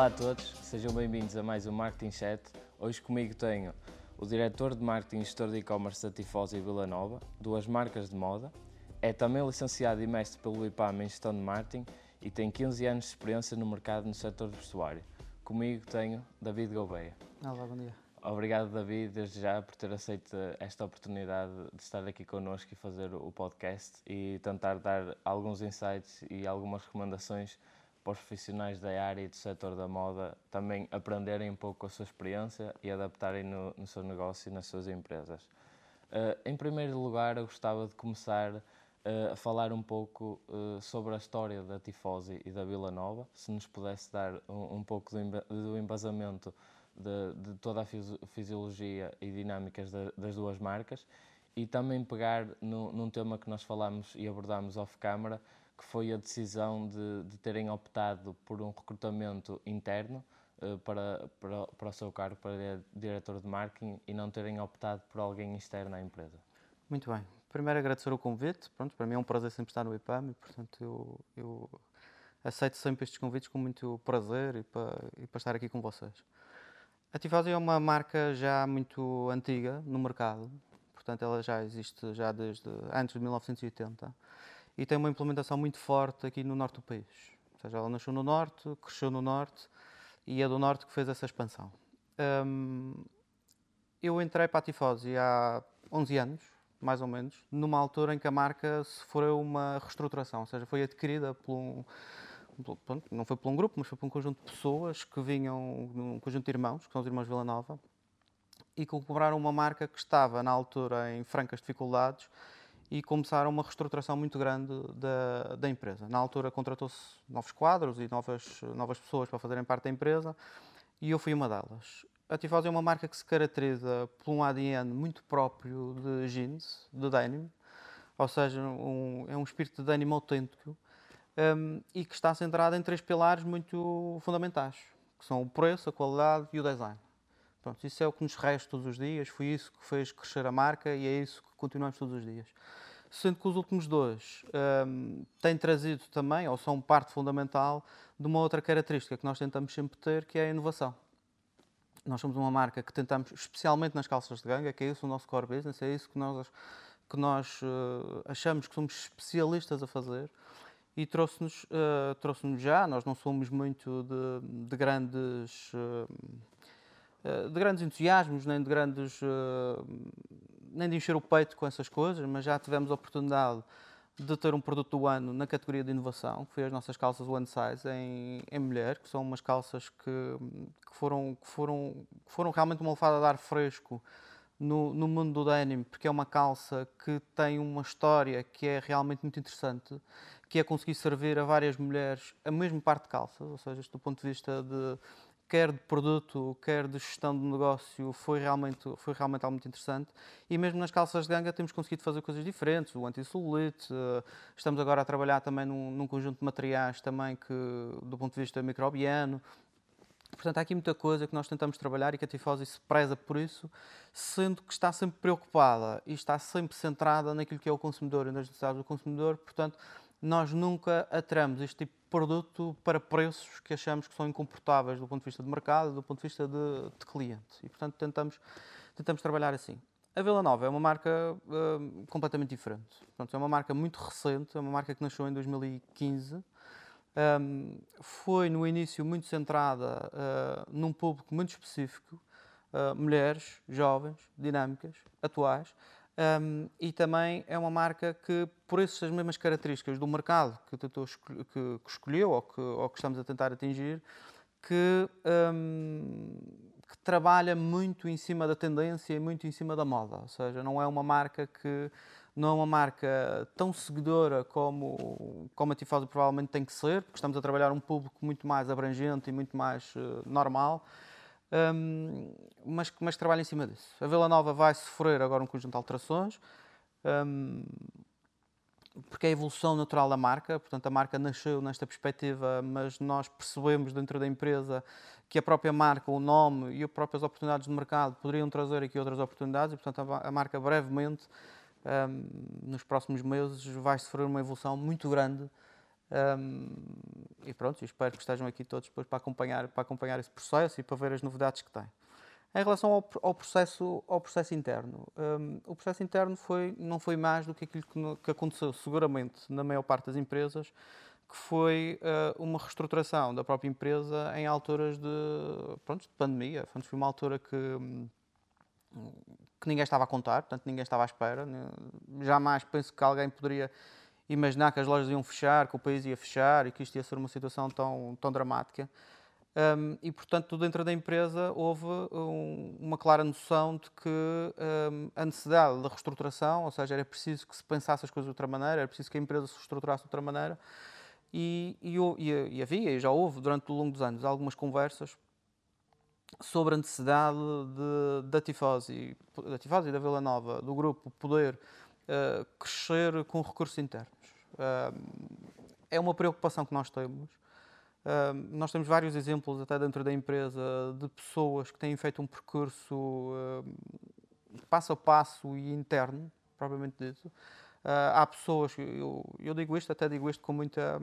Olá a todos, sejam bem-vindos a mais um Marketing Chat. Hoje comigo tenho o diretor de marketing e gestor de e-commerce da Tifosi e Vila Nova, duas marcas de moda. É também licenciado e mestre pelo IPAM em gestão de marketing e tem 15 anos de experiência no mercado no setor do vestuário. Comigo tenho David Gouveia. Olá, bom dia. Obrigado, David, desde já por ter aceito esta oportunidade de estar aqui connosco e fazer o podcast e tentar dar alguns insights e algumas recomendações para os profissionais da área e do setor da moda também aprenderem um pouco a sua experiência e adaptarem no, no seu negócio e nas suas empresas. Uh, em primeiro lugar, eu gostava de começar uh, a falar um pouco uh, sobre a história da Tifosi e da Vila Nova, se nos pudesse dar um, um pouco do, embasamento de, de, toda a fisiologia e dinâmicas das duas marcas e também pegar no, num tema que nós falámos e abordámos off-camera, que foi a decisão de, de terem optado por um recrutamento interno uh, para, para, para o seu cargo para diretor de marketing e não terem optado por alguém externo à empresa. Muito bem. Primeiro agradecer o convite. Pronto, para mim é um prazer sempre estar no IPAM e, portanto, eu, eu aceito sempre estes convites com muito prazer e para, e para estar aqui com vocês. A Tifosi é uma marca já muito antiga no mercado, portanto ela já existe já desde antes de 1980 e tem uma implementação muito forte aqui no norte do país. Ou seja, ela nasceu no norte, cresceu no norte e é do norte que fez essa expansão. Um, eu entrei para a Tifosi há 11 anos, mais ou menos, numa altura em que a marca sofreu uma reestruturação, ou seja, foi adquirida por um, não foi por um grupo, mas foi por um conjunto de pessoas que vinham, um conjunto de irmãos, que são os irmãos Vila Nova, e que compraram uma marca que estava na altura em francas dificuldades e começaram uma reestruturação muito grande da, da empresa. Na altura contratou-se novos quadros e novas, novas pessoas para fazerem parte da empresa e eu fui uma delas. A Tifose é uma marca que se caracteriza por um ADN muito próprio de jeans, de denim, ou seja, um, é um espírito de denim autêntico um, e que está centrada em três pilares muito fundamentais, que são o preço, a qualidade e o design. Pronto, isso é o que nos resta todos os dias, foi isso que fez crescer a marca e é isso que continuamos todos os dias. Sendo que os últimos dois um, têm trazido também, ou são parte fundamental, de uma outra característica que nós tentamos sempre ter, que é a inovação. Nós somos uma marca que tentamos, especialmente nas calças de ganga, que é isso o nosso core business, é isso que nós, que nós uh, achamos que somos especialistas a fazer e trouxe-nos uh, trouxe já, nós não somos muito de, de grandes uh, de grandes entusiasmos, nem de grandes uh, nem de encher o peito com essas coisas, mas já tivemos a oportunidade de ter um produto do ano na categoria de inovação, que foi as nossas calças One Size em, em mulher, que são umas calças que, que, foram, que, foram, que foram realmente uma lefada de ar fresco no, no mundo do denim, porque é uma calça que tem uma história que é realmente muito interessante que é conseguir servir a várias mulheres a mesma parte de calças, ou seja, do ponto de vista de quer de produto, quer de gestão de negócio, foi realmente, foi realmente algo muito interessante. E mesmo nas calças de ganga temos conseguido fazer coisas diferentes, o anti-celulite, eh, estamos agora a trabalhar também num, num, conjunto de materiais também que, do ponto de vista microbiano. Portanto, há aqui muita coisa que nós tentamos trabalhar e que a Tifosi se preza por isso, sendo que está sempre preocupada e está sempre centrada naquilo que é o consumidor e nas necessidades do consumidor. Portanto, nós nunca atramos este tipo de produto para preços que achamos que são incomportáveis do ponto de vista de mercado, do ponto de vista de, de cliente. E, portanto, tentamos, tentamos trabalhar assim. A Vila Nova é uma marca uh, completamente diferente. Portanto, é uma marca muito recente, é uma marca que nasceu em 2015. Um, foi no início muito centrada uh, num público muito específico, uh, mulheres, jovens, dinâmicas, atuais, um, e também é uma marca que, por essas mesmas características do mercado que, tentou, que, que escolheu ou que, ou que, estamos a tentar atingir, que, um, que, trabalha muito em cima da tendência e muito em cima da moda. Ou seja, não é uma marca que não é uma marca tão seguidora como, como a Tifosi provavelmente tem que ser, porque estamos a trabalhar um público muito mais abrangente e muito mais uh, normal um, mas, mas trabalha em cima disso. A Vila Nova vai sofrer agora um conjunto de alterações, um, porque é a evolução natural da marca, portanto a marca nasceu nesta perspectiva, mas nós percebemos dentro da empresa que a própria marca, o nome e as próprias oportunidades de mercado poderiam trazer aqui outras oportunidades e, portanto, a marca brevemente, um, nos próximos meses, vai sofrer uma evolução muito grande Um, e pronto, espero que estejam aqui todos depois para acompanhar, para acompanhar esse processo e para ver as novidades que tem. Em relação ao, ao processo, ao processo interno, um, o processo interno foi, não foi mais do que aquilo que, que aconteceu seguramente na maior parte das empresas, que foi uh, uma reestruturação da própria empresa em alturas de, pronto, de pandemia. Foi uma altura que, que ninguém estava a contar, portanto ninguém estava à espera. Jamais penso que alguém poderia imaginar que as lojas iam fechar, que o país ia fechar e que isto ia ser uma situação tão, tão dramática. Um, e, portanto, dentro da empresa houve um, uma clara noção de que um, a necessidade de reestruturação, ou seja, era preciso que se pensasse as coisas de outra maneira, era preciso que a empresa se reestruturasse de outra maneira. E, e, e, havia, e já houve durante o longo dos anos, algumas conversas sobre a necessidade de, da Tifosi, da Tifosi e da Vila Nova, do grupo, poder uh, crescer com recursos internos é uma preocupação que nós temos. nós temos vários exemplos, até dentro da empresa, de pessoas que têm feito um percurso passo a passo e interno, propriamente dito. Ah, há pessoas, eu, eu, digo isto, até digo isto com muita.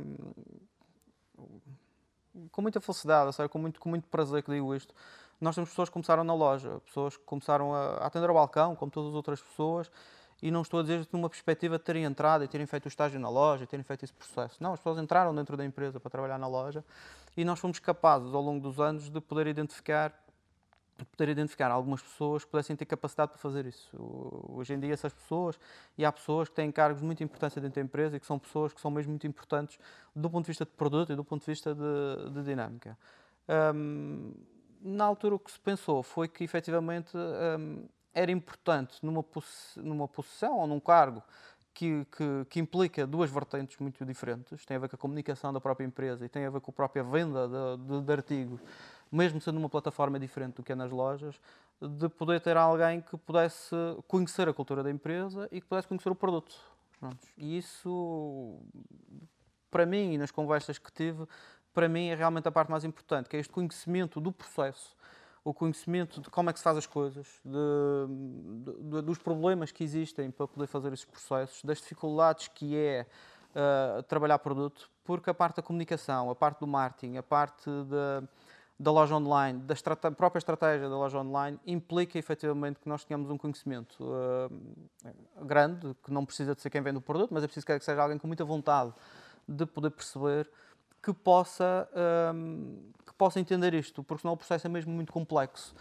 com muita felicidade, sabe? Com, muito, com muito prazer que digo isto. Nós temos pessoas que começaram na loja, pessoas que começaram a atender ao balcão, como todas as outras pessoas, e não estou a dizer numa perspectiva de terem entrado e terem feito o estágio na loja, terem feito esse processo. Não, as pessoas entraram dentro da empresa para trabalhar na loja e nós fomos capazes, ao longo dos anos, de poder identificar poder identificar algumas pessoas que pudessem ter capacidade para fazer isso. Hoje em dia, essas pessoas, e há pessoas que têm cargos de muita importância dentro da empresa e que são pessoas que são mesmo muito importantes do ponto de vista de produto e do ponto de vista de, de dinâmica. Um, na altura, o que se pensou foi que, efetivamente, um, era importante numa, numa posição ou num cargo que, que, que, implica duas vertentes muito diferentes. Tem a ver com a comunicação da própria empresa e tem a ver com a própria venda de, de, de artigos, mesmo sendo uma plataforma diferente do que é nas lojas, de poder ter alguém que pudesse conhecer a cultura da empresa e que pudesse conhecer o produto. E isso, para mim, e nas conversas que tive, para mim é realmente a parte mais importante, que é este conhecimento do processo o conhecimento de como é que se faz as coisas, de, de, dos problemas que existem para poder fazer esses processos, das dificuldades que é uh, trabalhar produto, porque a parte da comunicação, a parte do marketing, a parte da, da loja online, da própria estratégia da loja online, implica efetivamente que nós tenhamos um conhecimento uh, grande, que não precisa de ser quem vende o produto, mas é preciso que seja alguém com muita vontade de poder perceber que possa, um, que possa entender isto, porque senão o processo é mesmo muito complexo.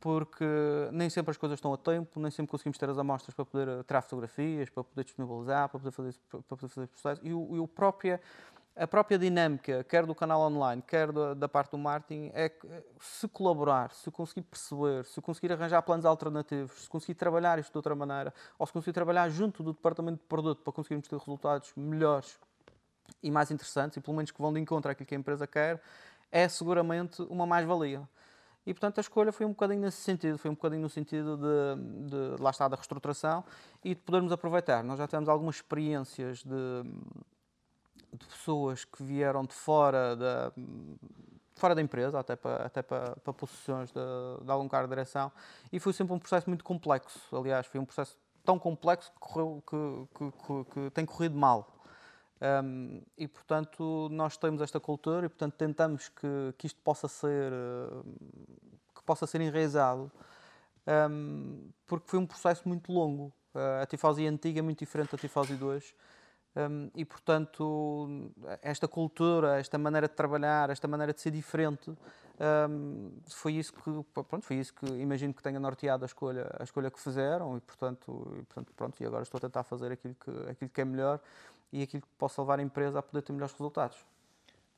Porque nem sempre as coisas estão a tempo, nem sempre conseguimos ter as amostras para poder eh, tirar fotografias, para poder disponibilizar, para poder fazer, para poder fazer processo. E, o, e o a própria dinâmica, quer do canal online, quer da, da, parte do marketing, é que eh, se colaborar, se conseguir perceber, se conseguir arranjar planos alternativos, se conseguir trabalhar isto de outra maneira, ou se conseguir trabalhar junto do departamento de produto para conseguirmos ter resultados melhores e mais interessantes, e pelo menos que vão de encontro àquilo que a empresa quer, é seguramente uma mais-valia. E, portanto, a escolha foi um bocadinho nesse sentido, foi um bocadinho no sentido de, de lá está, da reestruturação e de podermos aproveitar. Nós já temos algumas experiências de, de pessoas que vieram de fora da, fora da empresa, até para, até para, para posições de, de algum cargo de direção, e foi sempre um processo muito complexo. Aliás, foi um processo tão complexo que, correu, que, que, que, que tem corrido mal. Um, e portanto nós temos esta cultura e portanto tentamos que, que isto possa ser que possa ser enraizado. Um, porque foi um processo muito longo. Uh, a tifose antiga é muito diferente da tifose 2 um, e portanto esta cultura esta maneira de trabalhar esta maneira de ser diferente foi isso que pronto foi isso que imagino que tenha norteado a escolha a escolha que fizeram e portanto e, portanto pronto e agora estou a tentar fazer aquilo que aquilo que é melhor e aquilo que possa levar a empresa a poder ter melhores resultados.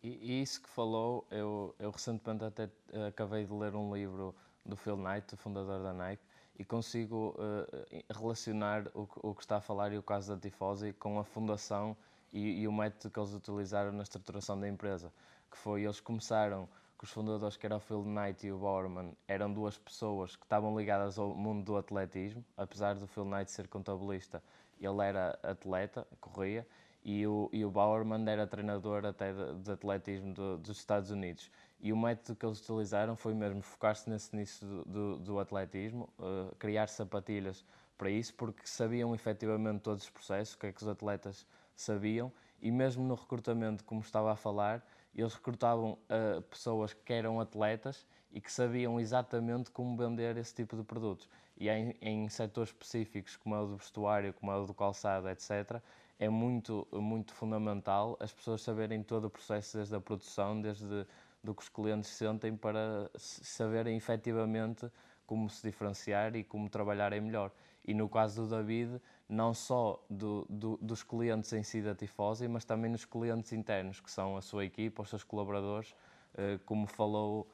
E, e isso que falou, eu, eu recentemente até uh, acabei de ler um livro do Phil Knight, o fundador da Nike, e consigo uh, relacionar o, o, que está a falar e o caso da Tifosi com a fundação e, e, o método que eles utilizaram na estruturação da empresa, que foi, eles começaram com os fundadores, que era o Phil Knight e o Bowerman, eram duas pessoas que estavam ligadas ao mundo do atletismo, apesar do Phil Knight ser contabilista, ele era atleta, corria, e o, e o Bowerman era treinador até de, de atletismo do, dos Estados Unidos. E o método que eles utilizaram foi mesmo focar-se nesse nisso do, do, do atletismo, uh, criar sapatilhas para isso, porque sabiam efetivamente todos os processos, o que é que os atletas sabiam, e mesmo no recrutamento, como estava a falar, eles recrutavam uh, pessoas que eram atletas e que sabiam exatamente como vender esse tipo de produtos. E em, em setores específicos, como é o do vestuário, como é o do calçado, etc., é muito, muito fundamental as pessoas saberem todo o processo, desde a produção, desde do que os clientes sentem, para saberem efetivamente como se diferenciar e como trabalharem melhor. E no caso do David, não só do, do, dos clientes em si da Tifosi, mas também nos clientes internos, que são a sua equipa, os seus colaboradores, eh, como falou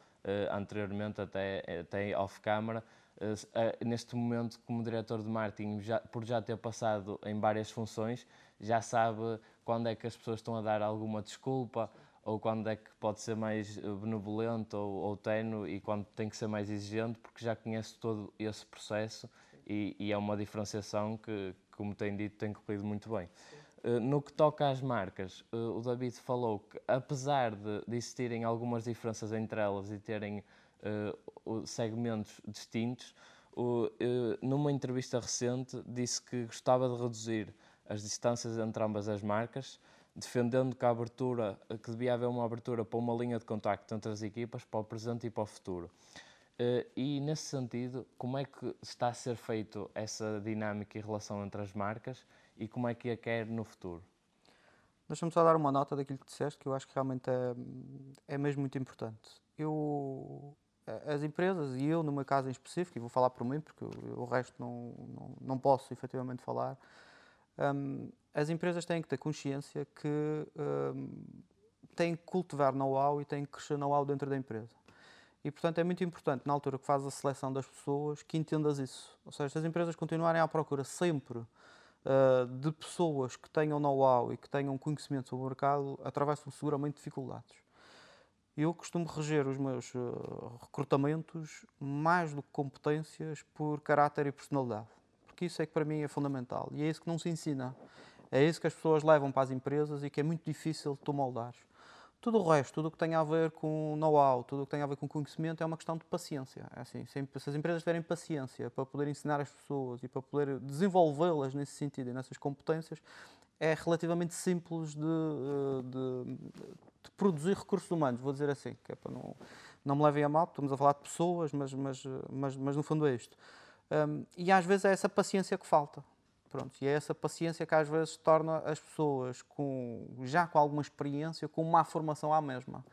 anteriormente, até, até off-camera. Eh, neste momento, como diretor de marketing, já, por já ter passado em várias funções, já sabe quando é que as pessoas estão a dar alguma desculpa ou quando é que pode ser mais benevolente ou, ou tenue e quando tem que ser mais exigente, porque já conhece todo esse processo e, e é uma diferenciação que, como tem dito, tem corrido muito bem. Uh, no que toca às marcas, uh, o David falou que, apesar de, existirem algumas diferenças entre elas e terem uh, segmentos distintos, numa entrevista recente disse que gostava de reduzir as distâncias entre ambas as marcas, defendendo que a abertura, que devia haver uma abertura para uma linha de contacto entre as equipas, para o presente e para o futuro. E nesse sentido, como é que está a ser feito essa dinâmica e relação entre as marcas e como é que a quer no futuro? Deixa-me só dar uma nota daquilo que disseste, que eu acho que realmente é, é mesmo muito importante. Eu, as empresas, e eu no meu caso em específico, e vou falar por mim, porque o resto não, não, não posso efetivamente falar, um, as empresas têm que ter consciência que um, têm que cultivar know-how e têm que crescer know-how dentro da empresa. E, portanto, é muito importante, na altura que fazes a seleção das pessoas, que entendas isso. Ou seja, se as empresas continuarem à procura sempre uh, de pessoas que tenham know-how e que tenham conhecimento sobre o mercado, atravessam seguramente dificuldades. Eu costumo reger os meus uh, recrutamentos mais do que competências por caráter e personalidade. Porque isso é que para mim é fundamental. E é isso que não se ensina. É isso que as pessoas levam para as empresas e que é muito difícil tu moldares. Tudo o resto, tudo o que tem a ver com know-how, tudo o que tem a ver com conhecimento é uma questão de paciência. É assim, se as empresas tiverem paciência para poder ensinar as pessoas e para poder desenvolvê-las nesse sentido e nessas competências, é relativamente simples de, eh, de, de, produzir recursos humanos, vou dizer assim, que é para não, não me levem a mal, estamos a falar de pessoas, mas, mas, mas, mas no fundo é isto. Um, e às vezes é essa paciência que falta. Pronto, e é essa paciência que às vezes torna as pessoas com, já com alguma experiência com uma formação à mesma.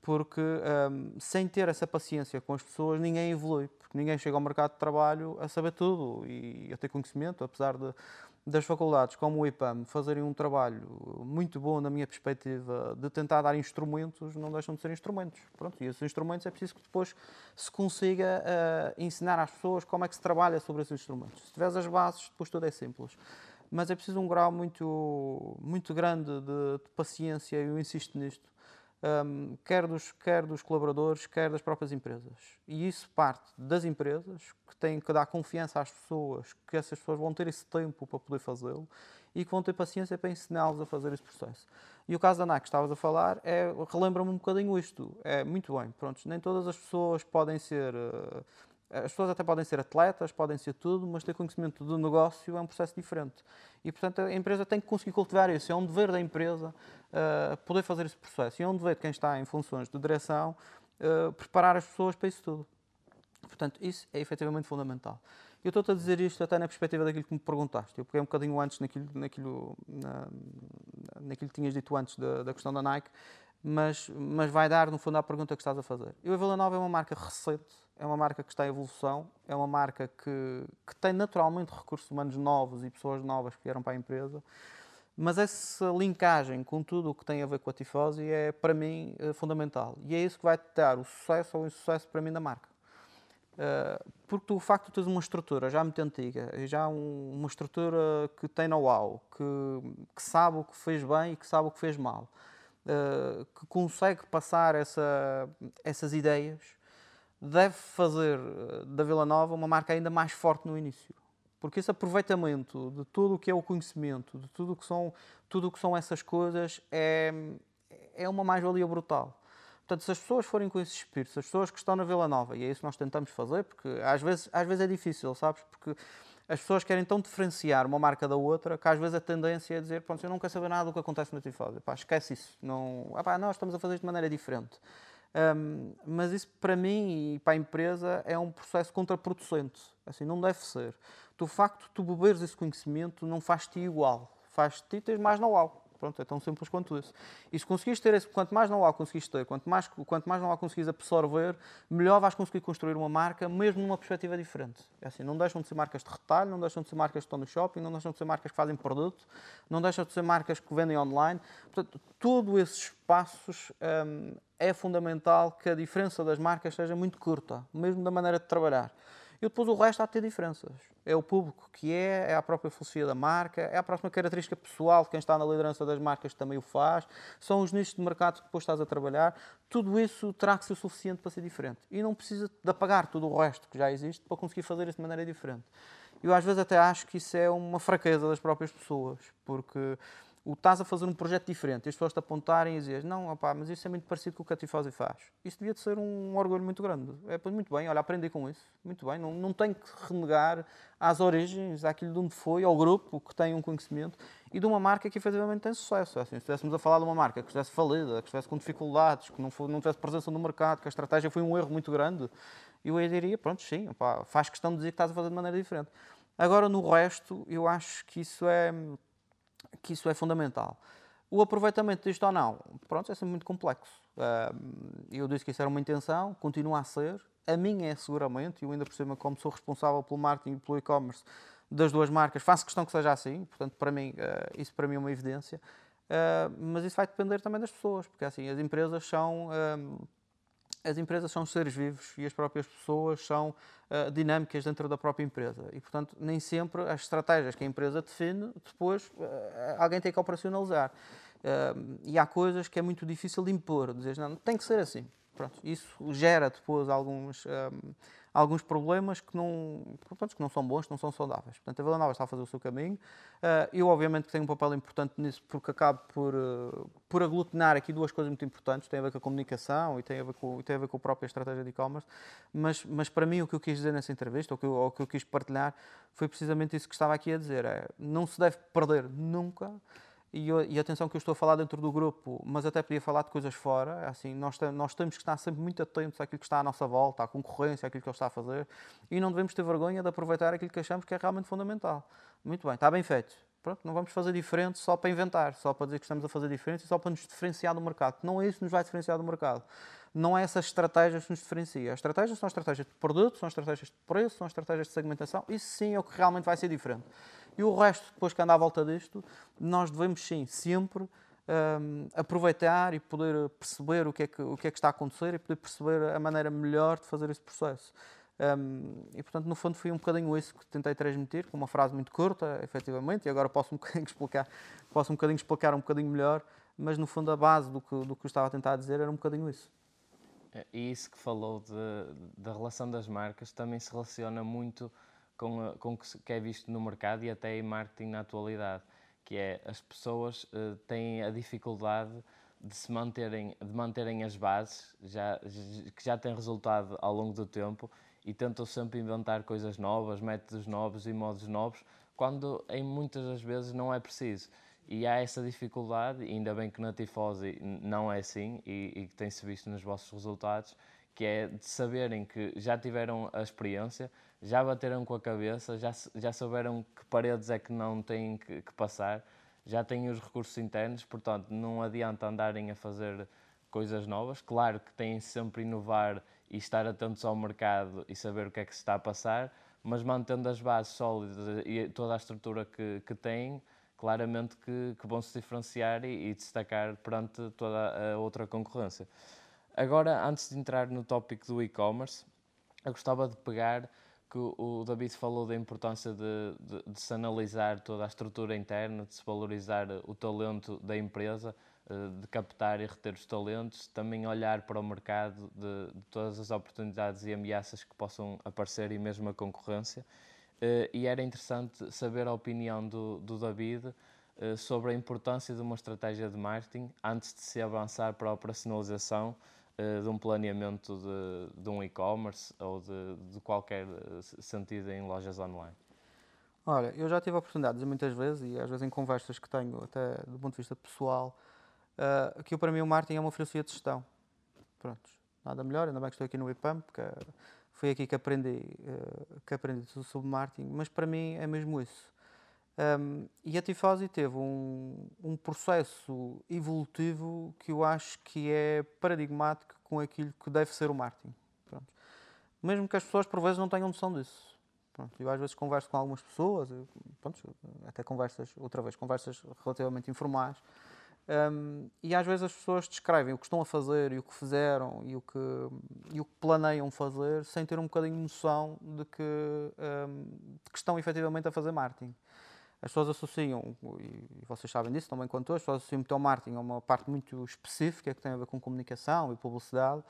Porque um, sem ter essa paciência com as pessoas, ninguém evolui. Porque ninguém chega ao mercado de trabalho a saber tudo e a ter conhecimento, apesar de das faculdades como o IPAM fazerem um trabalho muito bom, na minha perspectiva, de tentar dar instrumentos, não deixam de ser instrumentos. Pronto, e esses instrumentos é preciso que depois se consiga uh, ensinar às pessoas como é que se trabalha sobre esses instrumentos. Se tiveres as bases, depois tudo é simples. Mas é preciso um grau muito, muito grande de, de paciência, eu insisto nisto, um, quer, dos, quer dos colaboradores, quer das próprias empresas. E isso parte das empresas, que têm que dar confiança às pessoas, que essas pessoas vão ter esse tempo para poder fazê-lo e que vão ter paciência para ensiná-los a fazer esse processo. E o caso da NAC que estavas a falar é, relembra-me um bocadinho isto. É muito bem, pronto, nem todas as pessoas podem ser. Uh, as pessoas até podem ser atletas, podem ser tudo, mas ter conhecimento do negócio é um processo diferente. E, portanto, a empresa tem que conseguir cultivar isso. É um dever da empresa uh, poder fazer esse processo. E é um dever de quem está em funções de direção uh, preparar as pessoas para isso tudo. Portanto, isso é efetivamente fundamental. Eu estou-te a dizer isto até na perspectiva daquilo que me perguntaste. Eu peguei um bocadinho antes naquilo, naquilo, na, naquilo que tinhas dito antes da, da questão da Nike, mas, mas vai dar, no fundo, à pergunta que estás a fazer. Eu, a Vila Nova é uma marca recente, é uma marca que está em evolução, é uma marca que, que tem naturalmente recursos humanos novos e pessoas novas que vieram para a empresa, mas essa linkagem com tudo o que tem a ver com a tifose é, para mim, eh, fundamental. E é isso que vai dar o sucesso ou o insucesso para mim da marca. Eh, porque tu, o facto de teres uma estrutura já muito antiga, já uma estrutura que tem know-how, que, que sabe o que fez bem e que sabe o que fez mal, uh, que consegue passar essa, essas ideias, deve fazer eh, da Vila Nova uma marca ainda mais forte no início. Porque esse aproveitamento de tudo o que é o conhecimento, de tudo o que são, tudo o que são essas coisas, é, é uma mais-valia brutal. Portanto, se as pessoas forem com esse espírito, se as pessoas que estão na Vila Nova, e é isso que nós tentamos fazer, porque às vezes, às vezes é difícil, sabes? Porque as pessoas querem tão diferenciar uma marca da outra que às vezes a tendência é dizer, pronto, eu não quero saber nada do que acontece na Tifose. Pá, esquece isso. Não, ah, pá, nós estamos a fazer isto de maneira diferente. Um, mas isso para mim e para a empresa é um processo contraproducente. Assim, não deve ser. Do facto de tu beberes esse conhecimento não faz-te igual. Faz-te ter mais know-how. Pronto, é tão simples quanto isso. E se conseguires ter esse, quanto mais know-how conseguires ter, quanto mais, quanto mais know-how conseguires absorver, melhor vais conseguir construir uma marca, mesmo numa perspectiva diferente. É assim, não deixam de ser marcas de retalho, não deixam de ser marcas que estão no shopping, não deixam de ser marcas que fazem produto, não deixam de ser marcas que vendem online. Portanto, todos esses hum, é fundamental que a diferença das marcas seja muito curta, mesmo da maneira de trabalhar. E depois o resto há de ter diferenças. É o público que é, é a própria filosofia da marca, é a próxima característica pessoal de quem está na liderança das marcas que também o faz, são os nichos de mercado que depois estás a trabalhar. Tudo isso terá que ser suficiente para ser diferente. E não precisa de apagar tudo o resto que já existe para conseguir fazer isso de maneira diferente. Eu às vezes até acho que isso é uma fraqueza das próprias pessoas, porque o estás a fazer um projeto diferente as pessoas te apontarem e dizes não, opá, mas isso é muito parecido com o que a Tifose faz. Isso devia de ser um orgulho muito grande. É, muito bem, olha, aprendi com isso. Muito bem, não, não tenho que renegar às origens, àquilo de onde foi, ao grupo que tem um conhecimento e de uma marca que efetivamente tem sucesso. Assim, se estivéssemos a falar de uma marca que estivesse falida, que estivesse com dificuldades, que não, não tivesse presença no mercado, que a estratégia foi um erro muito grande, eu aí diria, pronto, sim, opá, faz questão de dizer que estás a fazer de maneira diferente. Agora, no resto, eu acho que isso é que isso é fundamental. O aproveitamento disto ou não, pronto, é sempre muito complexo. Eu disse que isso era uma intenção, continua a ser. A minha é seguramente, eu ainda por cima, como sou responsável pelo marketing e pelo e-commerce das duas marcas, faço questão que seja assim, portanto, para mim, ah, isso para mim é uma evidência. Mas isso vai depender também das pessoas, porque assim, as empresas são as empresas são seres vivos e as próprias pessoas são uh, dinâmicas dentro da própria empresa. E, portanto, nem sempre as estratégias que a empresa define, depois uh, alguém tem que operacionalizar. Uh, e há coisas que é muito difícil de impor, dizer, não, tem que ser assim. Pronto, isso gera depois alguns, alguns problemas que não, portanto, que não são bons, que não são saudáveis. Portanto, a Vila Nova está a fazer o seu caminho. Eh, eu, obviamente, tenho um papel importante nisso porque acabo por, eh, por aglutinar aqui duas coisas muito importantes. Tem a ver com a comunicação e tem a ver com, tem a, ver com a própria estratégia de e-commerce. Mas, mas, para mim, o que eu quis dizer nessa entrevista, ou que eu, que eu quis partilhar, foi precisamente isso que estava aqui a dizer. É, não se deve perder nunca e, e, atenção que eu estou a falar dentro do grupo, mas até podia falar de coisas fora. É assim, nós, nós temos que estar sempre muito atentos àquilo que está à nossa volta, à concorrência, àquilo que ele está a fazer, e não devemos ter vergonha de aproveitar aquilo que achamos que é realmente fundamental. Muito bem, está bem feito. Pronto, não vamos fazer diferente só para inventar, só para dizer que estamos a fazer diferente e só para nos diferenciar do mercado. Não é isso que nos vai diferenciar do mercado. Não é essas estratégias que nos diferenciam. As estratégias são estratégias de produto, são estratégias de preço, são estratégias de segmentação. Isso sim é o que realmente vai ser diferente. E o resto, depois que anda à volta disto, nós devemos sim, sempre um, aproveitar e poder perceber o que, é que, o que é que está a acontecer e poder perceber a maneira melhor de fazer esse processo. Um, e portanto, no fundo, foi um bocadinho isso que tentei transmitir, com uma frase muito curta, efetivamente, e agora posso um bocadinho explicar, posso um bocadinho explicar um bocadinho melhor, mas no fundo a base do que, do que eu estava a tentar dizer era um bocadinho isso. É, e isso que falou da relação das marcas também se relaciona muito com, com o que é visto no mercado e até em marketing na atualidade, que é as pessoas uh, têm a dificuldade de se manterem, de manterem as bases já, que já têm resultado ao longo do tempo e tentam sempre inventar coisas novas, métodos novos e modos novos, quando em muitas das vezes não é preciso. E há essa dificuldade, e ainda bem que na Tifose não é assim e que tem-se visto nos vossos resultados, que é de saberem que já tiveram a experiência, já bateram com a cabeça, já, já souberam que paredes é que não têm que, que passar, já têm os recursos internos, portanto, não adianta andarem a fazer coisas novas. Claro que têm sempre inovar e estar atentos ao mercado e saber o que é que se está a passar, mas mantendo as bases sólidas e toda a estrutura que, que têm, claramente que, que vão se diferenciar e, e, destacar perante toda a outra concorrência. Agora, antes de entrar no tópico do e-commerce, eu gostava de pegar que o David falou da importância de, de, de, se analisar toda a estrutura interna, de se valorizar o talento da empresa, eh, de captar e reter os talentos, também olhar para o mercado de, de todas as oportunidades e ameaças que possam aparecer e mesmo a concorrência. Eh, e era interessante saber a opinião do, do David eh, sobre a importância de uma estratégia de marketing antes de se avançar para a operacionalização eh, de um planeamento de, de um e-commerce ou de, de, qualquer eh, sentido em lojas online? Olha, eu já tive a oportunidade de dizer muitas vezes, e às vezes em conversas que tenho, até do ponto de vista pessoal, uh, que para mim o marketing é uma filosofia de gestão. Pronto, nada melhor, ainda bem que estou aqui no IPAM, porque foi aqui que aprendi, uh, que aprendi sobre marketing, mas para mim é mesmo isso. Um, e a Tifosi teve um, um processo evolutivo que eu acho que é paradigmático com aquilo que deve ser o marketing. Pronto. Mesmo que as pessoas por vezes não tenham noção disso. Pronto, eu às vezes converso com algumas pessoas, pronto, até conversas, outra vez, conversas relativamente informais, um, e às vezes as pessoas descrevem o que estão a fazer e o que fizeram e o que, e o que planeiam fazer sem ter um bocadinho noção de que, de que estão efetivamente a fazer marketing. As pessoas associam, e vocês sabem disso também quanto eu, as pessoas associam muito ao marketing a uma parte muito específica que tem a ver com comunicação e publicidade,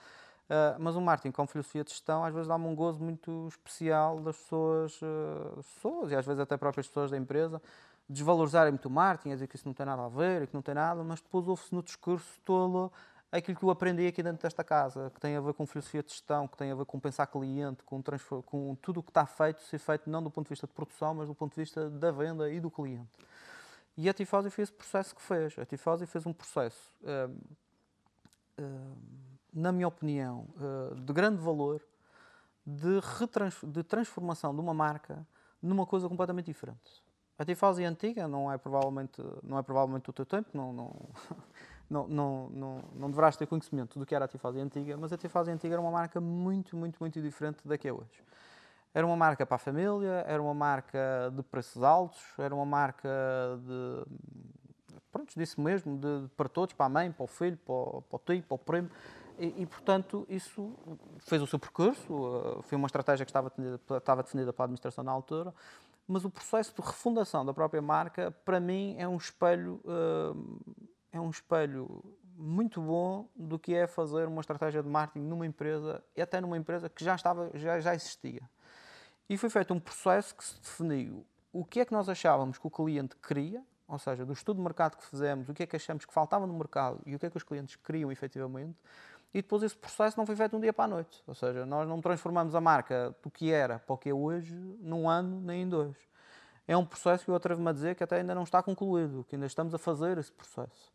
Uh, mas o marketing, como filosofia de gestão, às vezes dá-me um gozo muito especial das pessoas, uh, pessoas, e às vezes até próprias pessoas da empresa, desvalorizarem muito o marketing, a dizer que isso não tem nada a ver que não tem nada, mas depois ouve-se no discurso todo aquilo que eu aprendi aqui dentro desta casa, que tem a ver com filosofia de gestão, que tem a ver com pensar cliente, com, com tudo o que está feito, ser feito não do ponto de vista de produção, mas do ponto de vista da venda e do cliente. E a Tifosi fez o processo que fez. A Tifosi fez um processo, hum, hum, na minha opinião, hum, de grande valor de, de transformação de uma marca numa coisa completamente diferente. A Tifosi antiga não é provavelmente, não é provavelmente o teu tempo, não, não não, não, não, não deverás ter conhecimento do que era a Tifase antiga, mas a Tifase antiga era uma marca muito, muito, muito diferente da que é hoje. Era uma marca para a família, era uma marca de preços altos, era uma marca de. Pronto, disso mesmo, de, para todos, para a mãe, para o filho, para o, para o tio, para o primo. E, e, portanto, isso fez o seu percurso, uh, foi uma estratégia que estava definida, estava definida para a administração na altura, mas o processo de refundação da própria marca, para mim, é um espelho. Uh, é um espelho muito bom do que é fazer uma estratégia de marketing numa empresa, e até numa empresa que já, estava, já, já existia. E foi feito um processo que se definiu o que é que nós achávamos que o cliente queria, ou seja, do estudo de mercado que fizemos, o que é que achamos que faltava no mercado e o que é que os clientes queriam efetivamente, e depois esse processo não foi feito de um dia para a noite. Ou seja, nós não transformamos a marca do que era para o que é hoje num ano nem em dois. É um processo que eu atrevo-me a dizer que até ainda não está concluído, que ainda estamos a fazer esse processo.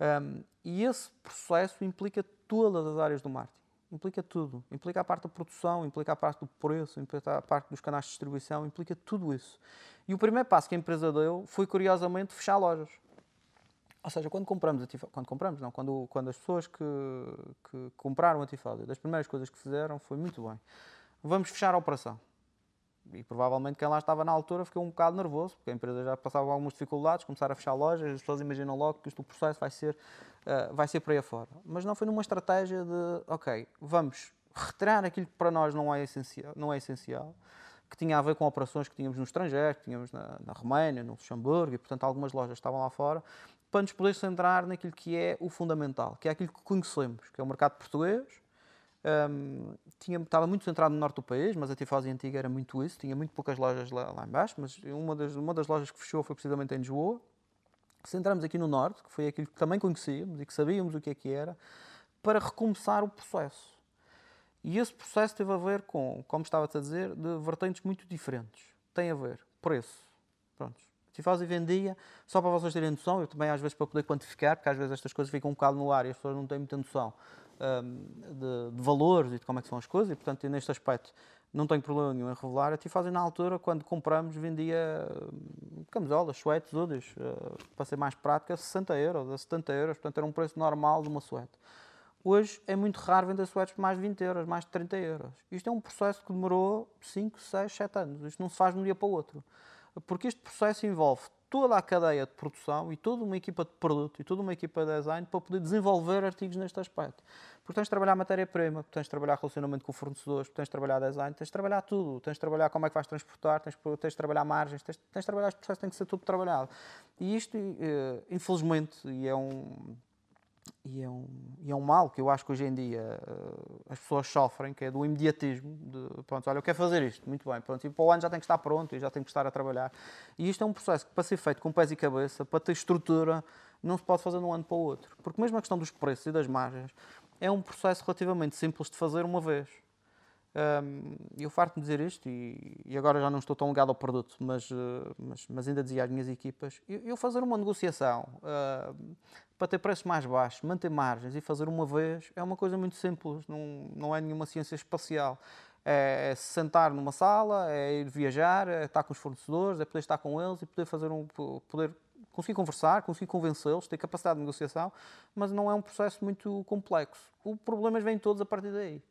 Um, e esse processo implica todas as áreas do marketing. Implica tudo. Implica a parte da produção, implica a parte do preço, implica a parte dos canais de distribuição, implica tudo isso. E o primeiro passo que a empresa deu foi, curiosamente, fechar lojas. Ou seja, quando compramos a Tifado, quando compramos, não, quando, quando as pessoas que, que compraram a Tifado, das primeiras coisas que fizeram foi muito bem. Vamos fechar a operação e provavelmente quem lá estava na altura ficou um bocado nervoso, porque a empresa já passava algumas dificuldades, começar a fechar lojas, as pessoas imaginam logo que isto, o processo vai ser, uh, vai ser por aí afora. Mas não foi numa estratégia de, ok, vamos retirar aquilo que para nós não é essencial, não é essencial que tinha a ver com operações que tínhamos no estrangeiro, que tínhamos na, na Roménia, no Luxemburgo, e portanto algumas lojas estavam lá fora, para nos poder centrar naquilo que é o fundamental, que é aquilo que conhecemos, que é o mercado português, um, tinha, estava muito centrado no norte do país, mas a Tifose antiga era muito isso, tinha muito poucas lojas lá, lá embaixo, mas uma das, uma das lojas que fechou foi precisamente em Lisboa. Centramos aqui no norte, que foi aquilo que também conhecíamos e que sabíamos o que é que era, para recomeçar o processo. E esse processo teve a ver com, como estava-te a dizer, de vertentes muito diferentes. Tem a ver, preço. Pronto. Tifose vendia, só para vocês terem noção, eu também às vezes para poder quantificar, porque às vezes estas coisas ficam um bocado no ar e as pessoas não têm muita noção de, de, valores e de como é que são as coisas, e portanto, neste aspecto, não tenho problema nenhum em revelar. A Tifazem, na altura, quando compramos, vendia camisolas, suetes, uh, para ser mais prática, 60 euros, a 70 euros, portanto, era um preço normal de uma suete. Hoje é muito raro vender suetes por mais de 20 euros, mais de 30 euros. Isto é um processo que demorou 5, 6, 7 anos. Isto não se faz de um dia para o outro. Porque este processo envolve toda a cadeia de produção e toda uma equipa de produto e toda uma equipa de design para poder desenvolver artigos neste aspecto. Porque tens de trabalhar matéria-prima, tens de trabalhar relacionamento com fornecedores, tens de trabalhar design, tens de trabalhar tudo, tens de trabalhar como é que vais transportar, tens, tens de trabalhar margens, tens, tens de trabalhar este processo, tem que ser tudo trabalhado. E isto, eh, infelizmente, e é um e é, um, e é um mal que eu acho que hoje em dia uh, as pessoas sofrem, que é do imediatismo. De, pronto, olha, eu quero fazer isto, muito bem, pronto, e para o ano já tem que estar pronto e já tem que estar a trabalhar. E isto é um processo que, para ser feito com pés e cabeça, para ter estrutura, não se pode fazer de um ano para o outro. Porque mesmo a questão dos preços e das margens é um processo relativamente simples de fazer uma vez. Um, eu farto-me dizer isto e, e, agora já não estou tão ligado ao produto, mas, uh, mas, mas, ainda dizia às minhas equipas: eu, eu fazer uma negociação uh, para ter preços mais baixos, manter margens e fazer uma vez é uma coisa muito simples, não, não é nenhuma ciência espacial. É, é se sentar numa sala, é ir viajar, é estar com os fornecedores, é poder estar com eles e poder fazer um poder conseguir conversar, conseguir convencê-los, ter capacidade de negociação, mas não é um processo muito complexo. O problema vem todos a partir daí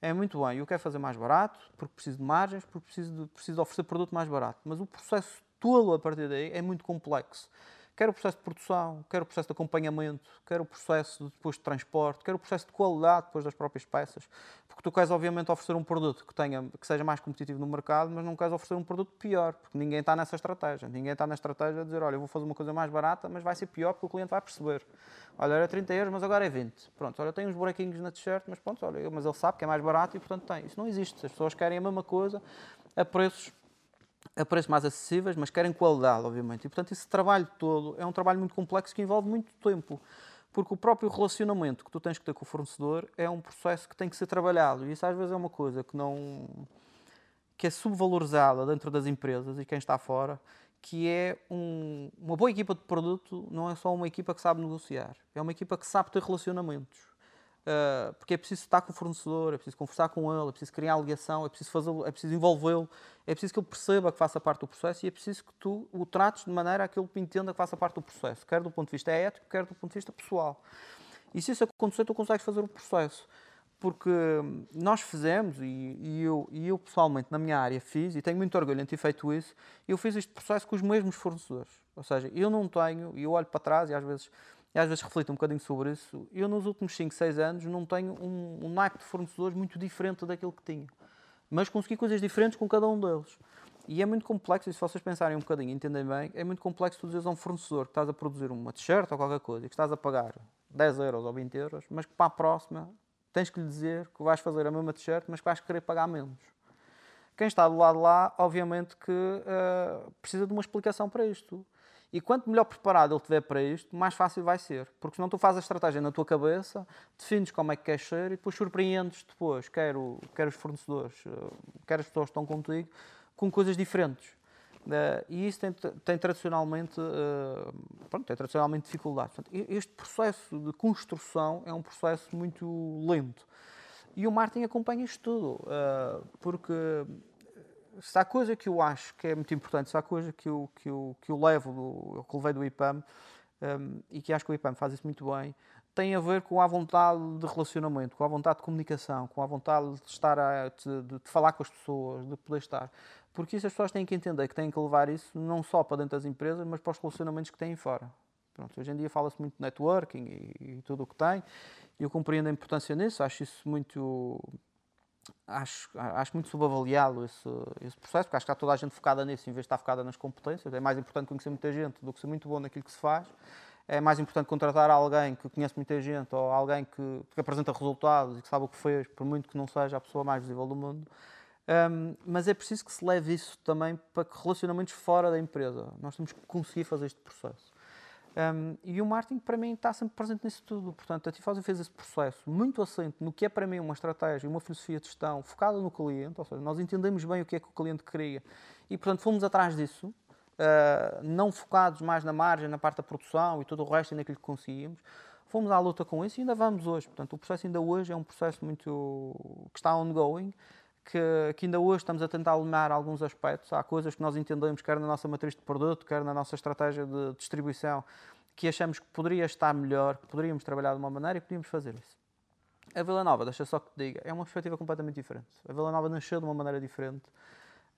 é muito bem, eu quero fazer mais barato, porque preciso de margens, porque preciso de, preciso de oferecer produto mais barato. Mas o processo todo a partir daí é muito complexo. Quer o processo de produção, quer o processo de acompanhamento, quer o processo de, depois de transporte, quer o processo de qualidade depois das próprias peças. Porque tu queres, obviamente, oferecer um produto que, tenha, que seja mais competitivo no mercado, mas não queres oferecer um produto pior, porque ninguém está nessa estratégia. Ninguém está na estratégia de dizer, olha, eu vou fazer uma coisa mais barata, mas vai ser pior porque o cliente vai perceber. Olha, era 30 euros, mas agora é 20. Pronto, olha, tem uns buraquinhos na t-shirt, mas pronto, olha, mas ele sabe que é mais barato e, portanto, tem. Isso não existe. As pessoas querem a mesma coisa a preços a preços mais acessíveis, mas querem qualidade, obviamente. E, portanto, esse trabalho todo é um trabalho muito complexo que envolve muito tempo. Porque o próprio relacionamento que tu tens que ter com o fornecedor é um processo que tem que ser trabalhado. E isso às vezes é uma coisa que não que é subvalorizada dentro das empresas e quem está fora, que é um, uma boa equipa de produto não é só uma equipa que sabe negociar, é uma equipa que sabe ter relacionamentos. Uh, porque é preciso estar com o fornecedor, é preciso conversar com ele, é preciso criar ligação, é preciso, é preciso envolvê-lo, é preciso que ele perceba que faça parte do processo e é preciso que tu o trates de maneira a que ele entenda que faça parte do processo, quer do ponto de vista ético, quer do ponto de vista pessoal. E se isso acontecer, tu consegues fazer o processo. Porque nós fizemos, e, e, eu, e eu pessoalmente na minha área fiz, e tenho muito orgulho em ter feito isso, eu fiz este processo com os mesmos fornecedores. Ou seja, eu não tenho, e eu olho para trás e às vezes e às vezes reflito um bocadinho sobre isso, eu nos últimos 5, 6 anos não tenho um, um naipe de fornecedores muito diferente daquilo que tinha. Mas consegui coisas diferentes com cada um deles. E é muito complexo, e se vocês pensarem um bocadinho e entendem bem, é muito complexo tu dizeres a um fornecedor que estás a produzir uma t-shirt ou qualquer coisa e que estás a pagar 10 euros ou 20 euros, mas que para a próxima tens que lhe dizer que vais fazer a mesma t-shirt, mas que vais querer pagar menos. Quem está do lado lá, obviamente que uh, precisa de uma explicação para isto. E quanto melhor preparado ele estiver para isto, mais fácil vai ser. Porque senão tu fazes a estratégia na tua cabeça, defines como é que queres ser e depois surpreendes depois, quer, o, quer os fornecedores, eh, quer as pessoas que estão contigo, com coisas diferentes. Uh, e isso tem, tem tradicionalmente, uh, pronto, tem tradicionalmente dificuldades. Portanto, este processo de construção é um processo muito lento. E o marketing acompanha isto tudo, porque se há coisa que eu acho que é muito importante, se há coisa que eu, que eu, que eu levo, do, que levei do IPAM, um, e que acho que o IPAM faz isso muito bem, tem a ver com a vontade de relacionamento, com a vontade de comunicação, com a vontade de estar a, de, de, falar com as pessoas, de poder estar. Porque isso as pessoas têm que entender que têm que levar isso não só para dentro das empresas, mas para os relacionamentos que têm fora. Pronto, hoje em dia fala-se muito de networking e, e tudo o que tem. Eu compreendo a importância nisso, acho isso muito acho, acho muito subavaliado esse, esse processo, porque acho que está toda a gente focada nisso, em vez de estar focada nas competências. É mais importante conhecer muita gente do que ser muito bom naquilo que se faz. É mais importante contratar alguém que conhece muita gente ou alguém que, que apresenta resultados e que sabe o que fez, por muito que não seja a pessoa mais visível do mundo. Um, mas é preciso que se leve isso também para relacionamentos fora da empresa. Nós temos que conseguir fazer este processo. Um, e o marketing, para mim, está sempre presente nisso tudo. Portanto, a Tifosi fez esse processo muito assente no que é para mim uma estratégia, uma filosofia de gestão focada no cliente, ou seja, nós entendemos bem o que é que o cliente queria e, portanto, fomos atrás disso, uh, não focados mais na margem, na parte da produção e todo o resto naquilo que conseguimos. Fomos à luta com isso e ainda vamos hoje. Portanto, o processo ainda hoje é um processo muito que está ongoing que, que, ainda hoje estamos a tentar alinhar alguns aspectos. Há coisas que nós entendemos, quer na nossa matriz de produto, quer na nossa estratégia de distribuição, que achamos que poderia estar melhor, que poderíamos trabalhar de uma maneira e podíamos fazer isso. A Vila Nova, deixa só que te diga, é uma perspectiva completamente diferente. A Vila Nova nasceu de uma maneira diferente.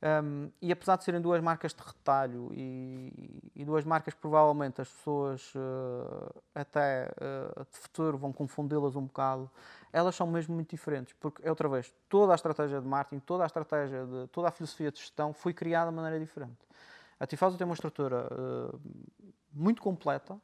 Um, e apesar de serem duas marcas de retalho e, e duas marcas que provavelmente as pessoas uh, até uh, de futuro vão confundi-las um bocado, elas são mesmo muito diferentes, porque, é outra vez, toda a estratégia de marketing, toda a estratégia, de, toda a filosofia de gestão foi criada de maneira diferente. A Tifosa tem uma estrutura uh, muito completa,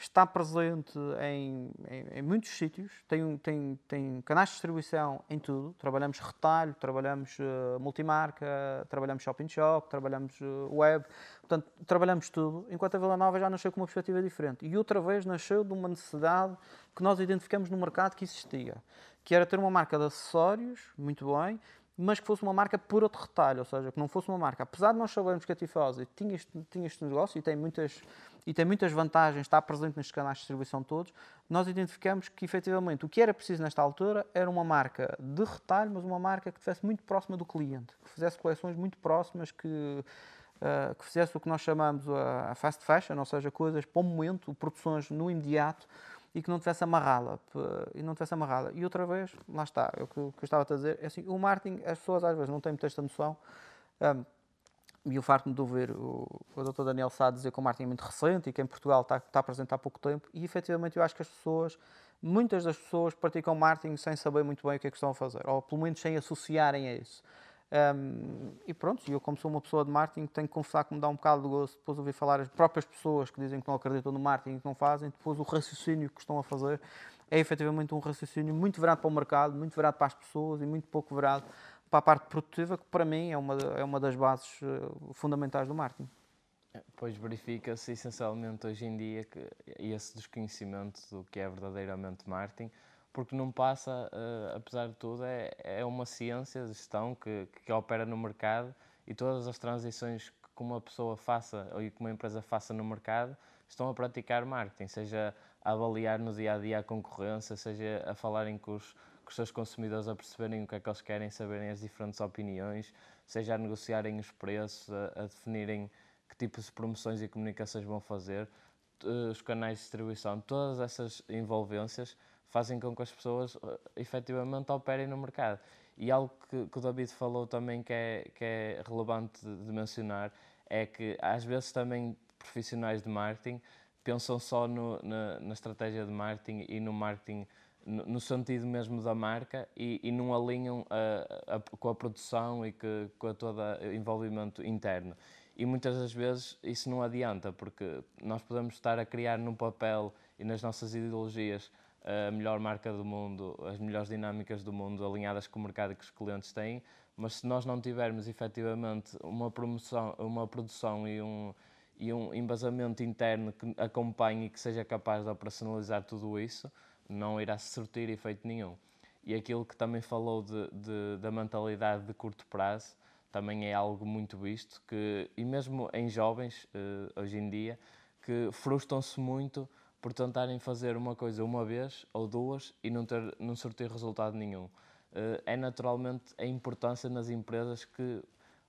está presente em, em, em muitos sítios, tem, tem, tem canais de distribuição em tudo. Trabalhamos retalho, trabalhamos uh, multimarca, trabalhamos shopping shop, trabalhamos uh, web, portanto, trabalhamos tudo, enquanto a Vila Nova já nasceu com uma perspectiva diferente. E outra vez nasceu de uma necessidade que nós identificamos no mercado que existia, que era ter uma marca de acessórios, muito bem, mas que fosse uma marca por outro retalho, ou seja, que não fosse uma marca. Apesar de nós sabermos que a Tifosi tinha este, tinha este negócio e tem muitas e tem muitas vantagens, está presente nestes canais de distribuição todos, nós identificamos que efetivamente o que era preciso nesta altura era uma marca de retalho, mas uma marca que estivesse muito próxima do cliente, que fizesse coleções muito próximas, que, uh, que fizesse o que nós chamamos a, a fast fashion, ou seja, coisas para o momento, produções no imediato, e que não tivesse amarrá-la e não tivesse amarrá-la e outra vez lá está é o que, eu estava a dizer é assim o marketing as pessoas às vezes não têm muita esta noção um, e o facto de ouvir o, o Dr. Daniel Sá dizer que o marketing é muito recente e que em Portugal está, está presente há pouco tempo, e efetivamente eu acho que as pessoas, muitas das pessoas praticam marketing sem saber muito bem o que é que estão a fazer, ou pelo menos sem associarem a isso. Um, e pronto, eu como sou uma pessoa de marketing tenho que confessar que me dá um bocado de gosto depois ouvir falar as próprias pessoas que dizem que não acreditam no marketing e que não fazem, depois o raciocínio que estão a fazer é efetivamente um raciocínio muito virado para o mercado, muito virado para as pessoas e muito pouco virado para a parte produtiva, que para mim é uma, é uma das bases uh, fundamentais do marketing. Pois verifica-se essencialmente hoje em dia que esse desconhecimento do que é verdadeiramente marketing, porque não passa, uh, apesar de tudo, é, é uma ciência de gestão que, que opera no mercado e todas as transições que uma pessoa faça ou que uma empresa faça no mercado estão a praticar marketing, seja a avaliar no dia a dia a concorrência, seja a falarem com os os seus consumidores a perceberem o que é que eles querem, saberem as diferentes opiniões, seja a negociarem os preços, a, a definirem que tipos de promoções e comunicações vão fazer, os canais de distribuição, todas essas envolvências fazem com que as pessoas uh, efetivamente operem no mercado. E algo que, que, o David falou também que é, que é relevante de, mencionar é que às vezes também profissionais de marketing pensam só no, na, na, estratégia de marketing e no marketing no sentido mesmo da marca e, e não alinham a, a, com a produção e que, com todo o envolvimento interno. E muitas das vezes isso não adianta, porque nós podemos estar a criar num papel e nas nossas ideologias a melhor marca do mundo, as melhores dinâmicas do mundo alinhadas com o mercado que os clientes têm, mas se nós não tivermos efetivamente uma, promoção, uma produção e um, e um embasamento interno que acompanhe e que seja capaz de operacionalizar tudo isso, não irá surtir efeito nenhum. E aquilo que também falou de, de, da mentalidade de curto prazo também é algo muito visto, que, e mesmo em jovens, uh, hoje em dia, que frustram-se muito por tentarem fazer uma coisa uma vez ou duas e não, ter, não surtir resultado nenhum. Uh, é naturalmente a importância nas empresas que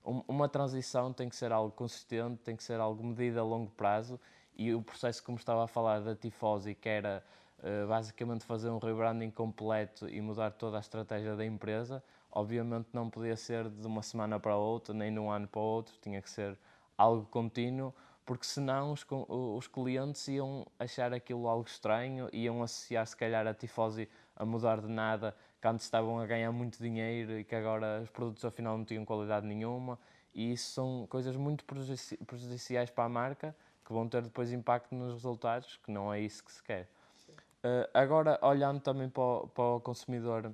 um, uma transição tem que ser algo consistente, tem que ser algo medido a longo prazo e o processo, como estava a falar da tifose, que era eh, basicamente fazer um rebranding completo e mudar toda a estratégia da empresa. Obviamente não podia ser de uma semana para outra, nem de um ano para outro, tinha que ser algo contínuo, porque senão os, os clientes iam achar aquilo algo estranho, iam associar se calhar a tifose a mudar de nada, que antes estavam a ganhar muito dinheiro e que agora os produtos afinal não tinham qualidade nenhuma, e isso são coisas muito prejudiciais para a marca, que vão ter depois impacto nos resultados, que não é isso que se quer. Uh, agora, olhando também para o, para o, consumidor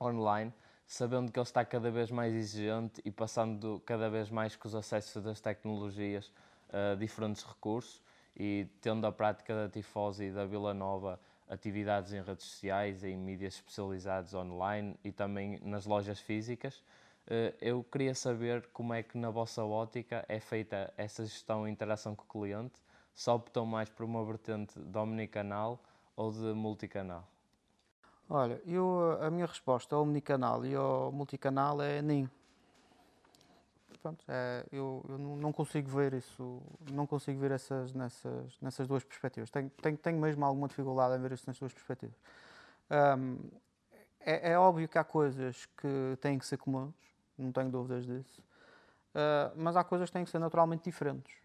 online, sabendo que ele está cada vez mais exigente e passando cada vez mais com os acessos das tecnologias uh, diferentes recursos e tendo a prática da Tifose e da Vila Nova atividades em redes sociais, em mídias especializadas online e também nas lojas físicas, uh, eu queria saber como é que na vossa ótica é feita essa gestão e interação com o cliente, se optam mais por uma vertente omnicanal ou de multicanal? Olha, eu, a minha resposta ao omnicanal e ao multicanal é nem. Pronto, é, eu, eu não consigo ver isso, não consigo ver essas, nessas, nessas duas perspectivas. Tenho, tenho, tenho mesmo alguma dificuldade em ver isso nas duas perspectivas. Um, é, é, óbvio que há coisas que têm que ser comuns, não tenho dúvidas disso, uh, mas há coisas que têm que ser naturalmente diferentes.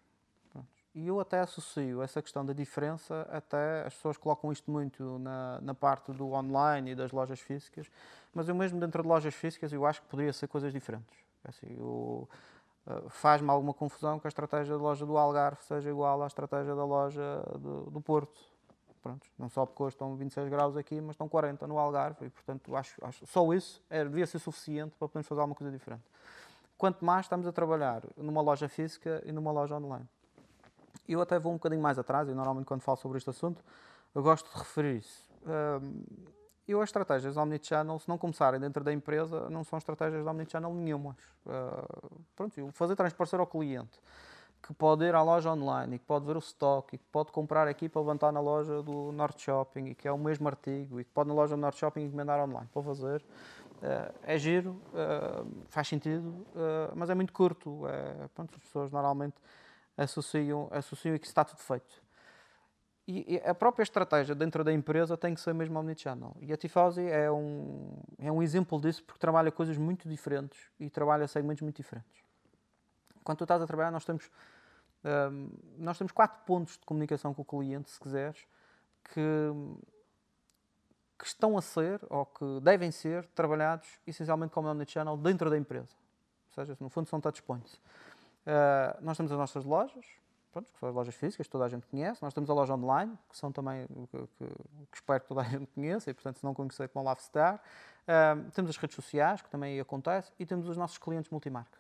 E eu até associo essa questão da diferença, até as pessoas colocam isto muito na, na parte do online e das lojas físicas, mas eu mesmo dentro de lojas físicas eu acho que poderia ser coisas diferentes. Assim, uh, Faz-me alguma confusão que a estratégia da loja do Algarve seja igual à estratégia da loja do, do Porto. Pronto, não só porque hoje estão 26 graus aqui, mas estão 40 no Algarve e, portanto, acho, acho só isso é, devia ser suficiente para podermos fazer alguma coisa diferente. Quanto mais estamos a trabalhar numa loja física e numa loja online. Eu até vou um bocadinho mais atrás, e normalmente quando falo sobre este assunto, eu gosto de referir isso. Um, eu as estratégias omnichannel, se não começarem dentro da empresa, não são estratégias omnichannel nenhumas. Uh, pronto, fazer transparecer ao cliente que pode ir à loja online e que pode ver o stock e que pode comprar aqui para levantar na loja do Norte Shopping e que é o mesmo artigo e que pode na loja do Norte Shopping encomendar online para fazer. Uh, é giro, uh, faz sentido, uh, mas é muito curto. É, pronto, as pessoas normalmente associam, associam e que está tudo feito. E, a própria estratégia dentro da empresa tem que ser mesmo omnichannel. E a Tifosi é um, é um exemplo disso porque trabalha coisas muito diferentes e trabalha segmentos muito diferentes. Quando tu estás a trabalhar, nós temos, um, nós temos quatro pontos de comunicação com o cliente, se quiseres, que, que estão a ser ou que devem ser trabalhados essencialmente como omnichannel dentro da empresa. Ou seja, no fundo são touchpoints. Uh, nós temos as nossas lojas, pronto, que são as lojas físicas, toda a gente conhece. Nós temos a loja online, que são também, que, que, que espero que toda a gente conheça, e portanto, se não conhecer, vão lá visitar. Uh, temos as redes sociais, que também acontece, e temos os nossos clientes multimarca.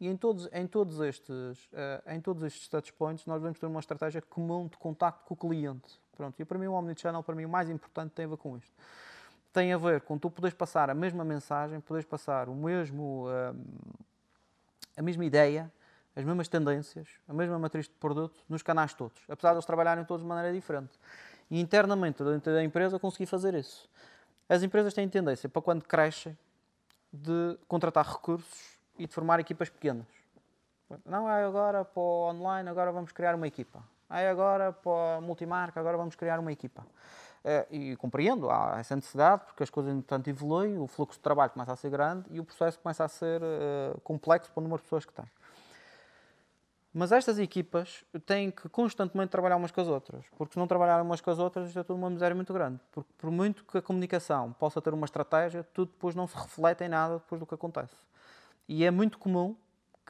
E em todos, em, todos estes, uh, em todos estes touchpoints, nós devemos ter uma estratégia comum de contacto com o cliente. Pronto. E para mim, o Omnichannel, para mim, o mais importante tem a ver com isto. Tem a ver com tu poderes passar a mesma mensagem, poderes passar o mesmo, a mesma ideia, as mesmas tendências, a mesma matriz de produto nos canais todos, apesar de eles trabalharem todos de maneira diferente. E internamente, dentro da empresa, consegui fazer isso. As empresas têm tendência, para quando crescem, de contratar recursos e de formar equipas pequenas. Não é agora para o online, agora vamos criar uma equipa. É agora para a multimarca, agora vamos criar uma equipa. Eh, e compreendo, há essa necessidade, porque as coisas, entretanto, evoluem, o fluxo de trabalho começa a ser grande e o processo começa a ser eh, complexo para o número de pessoas que tem. Mas estas equipas têm que constantemente trabalhar umas com as outras, porque se não trabalharem umas com as outras, isto é tudo uma miséria muito grande. Porque por muito que a comunicação possa ter uma estratégia, tudo depois não se reflete em nada depois do que acontece. E é muito comum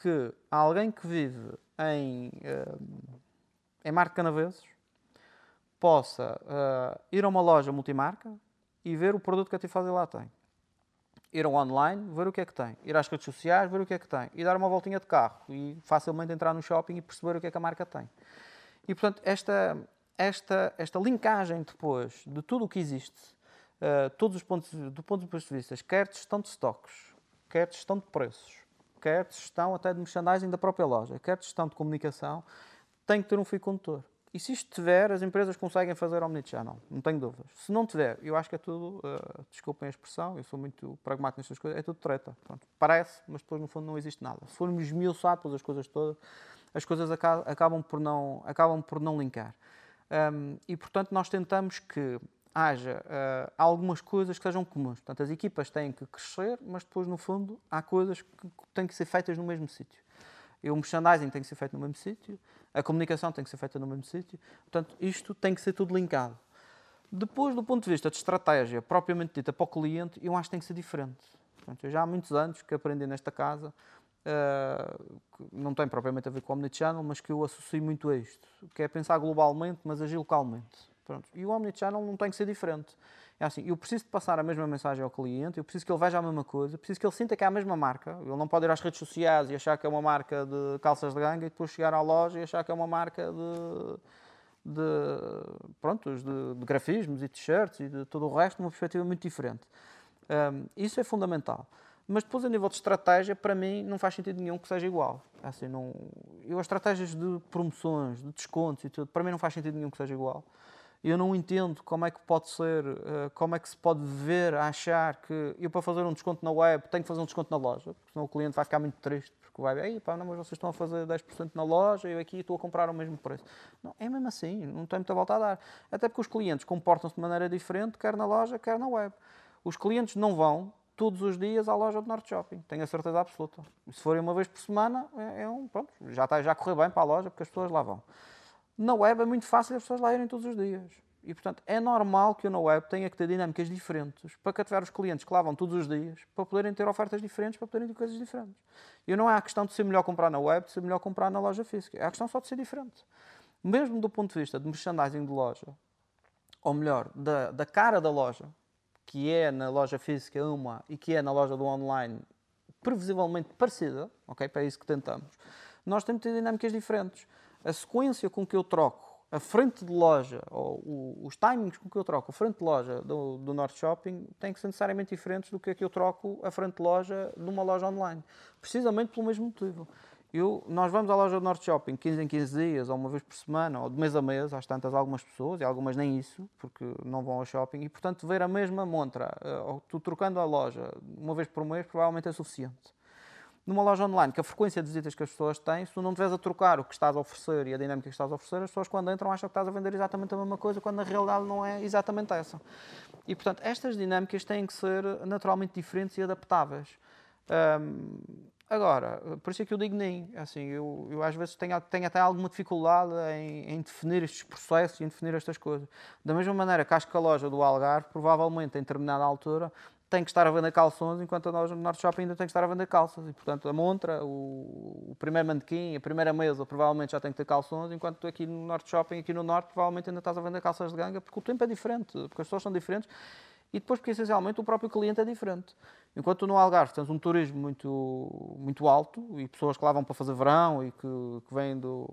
que alguém que vive em, uh, em Marco Canaveses possa uh, ir a uma loja multimarca e ver o produto que a Tifazzi lá tem ir ao online, ver o que é que tem, ir às redes sociais, ver o que é que tem, e dar uma voltinha de carro e facilmente entrar no shopping e perceber o que é que a marca tem. E portanto, esta, esta, esta linkagem depois de tudo o que existe, uh, todos os pontos, do ponto de vista, quer de gestão de estoques, quer de gestão de preços, quer de gestão até de merchandising da própria loja, quer de gestão de comunicação, tem que ter um fio condutor. E se isto tiver, as empresas conseguem fazer omnichannel, não tenho dúvidas. Se não tiver, eu acho que é tudo, uh, desculpem a expressão, eu sou muito pragmático nestas coisas, é tudo treta. Pronto, parece, mas depois no fundo não existe nada. Se formos esmiuçados as coisas todas, as coisas acabam por não, acabam por não linkar. Um, e portanto nós tentamos que haja uh, algumas coisas que sejam comuns. Portanto, as equipas têm que crescer, mas depois no fundo há coisas que têm que ser feitas no mesmo sítio. E o merchandising tem que ser feito no mesmo sítio, a comunicação tem que ser feita no mesmo sítio. Portanto, isto tem que ser tudo linkado. Depois, do ponto de vista de estratégia propriamente dita para o cliente, eu acho que tem que ser diferente. Portanto, eu já há muitos anos que aprendi nesta casa, uh, não tem propriamente a ver com o Omnichannel, mas que eu associo muito a isto, que é pensar globalmente, mas agir localmente. Pronto. E o Omnichannel não tem que ser diferente. É assim, eu preciso de passar a mesma mensagem ao cliente, eu preciso que ele veja a mesma coisa, preciso que ele sinta que é a mesma marca. Ele não pode ir às redes sociais e achar que é uma marca de calças de ganga e depois chegar à loja e achar que é uma marca de, de, pronto, de, de grafismos e t-shirts e de todo o resto, uma perspectiva muito diferente. Um, isso é fundamental. Mas depois, a nível de estratégia, para mim, não faz sentido nenhum que seja igual. É assim, não, eu, as estratégias de promoções, de descontos e tudo, para mim não faz sentido nenhum que seja igual eu não entendo como é que pode ser, eh, como é que se pode ver, achar que eu para fazer um desconto na web tenho que fazer um desconto na loja, porque senão o cliente vai ficar muito triste, porque vai ver, pá, não, mas vocês estão a fazer 10% na loja eu aqui estou a comprar o mesmo preço. Não, é mesmo assim, não tem muita volta a dar. Até porque os clientes comportam-se de maneira diferente, quer na loja, quer na web. Os clientes não vão todos os dias à loja do Norte Shopping, tenho a certeza absoluta. Se forem uma vez por semana, é, é um, pronto, já está já correr bem para a loja, porque as pessoas lá vão. Na web é muito fácil as pessoas lá irem todos os dias. E, portanto, é normal que eu na web tenha que ter dinâmicas diferentes para cativar os clientes que lá vão todos os dias, para poderem ter ofertas diferentes, para poderem ter coisas diferentes. E não é a questão de ser melhor comprar na web, de ser melhor comprar na loja física. É a questão só de ser diferente. Mesmo do ponto de vista de merchandising de loja, ou melhor, da, da cara da loja, que é na loja física uma e que é na loja do online previsivelmente parecida, ok? Para isso que tentamos. Nós temos que ter dinâmicas diferentes. A sequência com que eu troco a frente de loja, ou os timings com que eu troco a frente de loja do, do Norte Shopping tem que ser necessariamente diferentes do que a que eu troco a frente de loja numa loja online. Precisamente pelo mesmo motivo. Eu, nós vamos à loja do Norte Shopping 15 em 15 dias, ou uma vez por semana, ou de mês a mês, às tantas algumas pessoas, e algumas nem isso, porque não vão ao shopping, e portanto ver a mesma montra, eh, ou tu trocando a loja uma vez por mês, provavelmente é suficiente numa loja online, que a frequência de visitas que as pessoas têm, se tu não estiveres a trocar o que estás a oferecer e a dinâmica que estás a oferecer, as pessoas quando entram acham que estás a vender exatamente a mesma coisa, quando na realidade não é exatamente essa. E portanto, estas dinâmicas têm que ser naturalmente diferentes e adaptáveis. Um, agora, por isso é que eu digo nem. Assim, eu, eu às vezes tenho, tenho até alguma dificuldade em, em, definir estes processos e em definir estas coisas. Da mesma maneira que acho que a loja do Algarve, provavelmente em determinada altura, tem que estar a vender calções, enquanto loja no Norte Shopping ainda tem que estar a vender calças. E, portanto, a montra, o, o primeiro mannequim, a primeira mesa, provavelmente já tem que ter calções, enquanto aqui no Norte Shopping, aqui no Norte, provavelmente ainda estás a vender calças de ganga, porque o tempo é diferente, porque as pessoas são diferentes e depois porque, essencialmente, o próprio cliente é diferente. Enquanto no Algarve tens um turismo muito, muito alto e pessoas que lá vão para fazer verão e que, que vêm do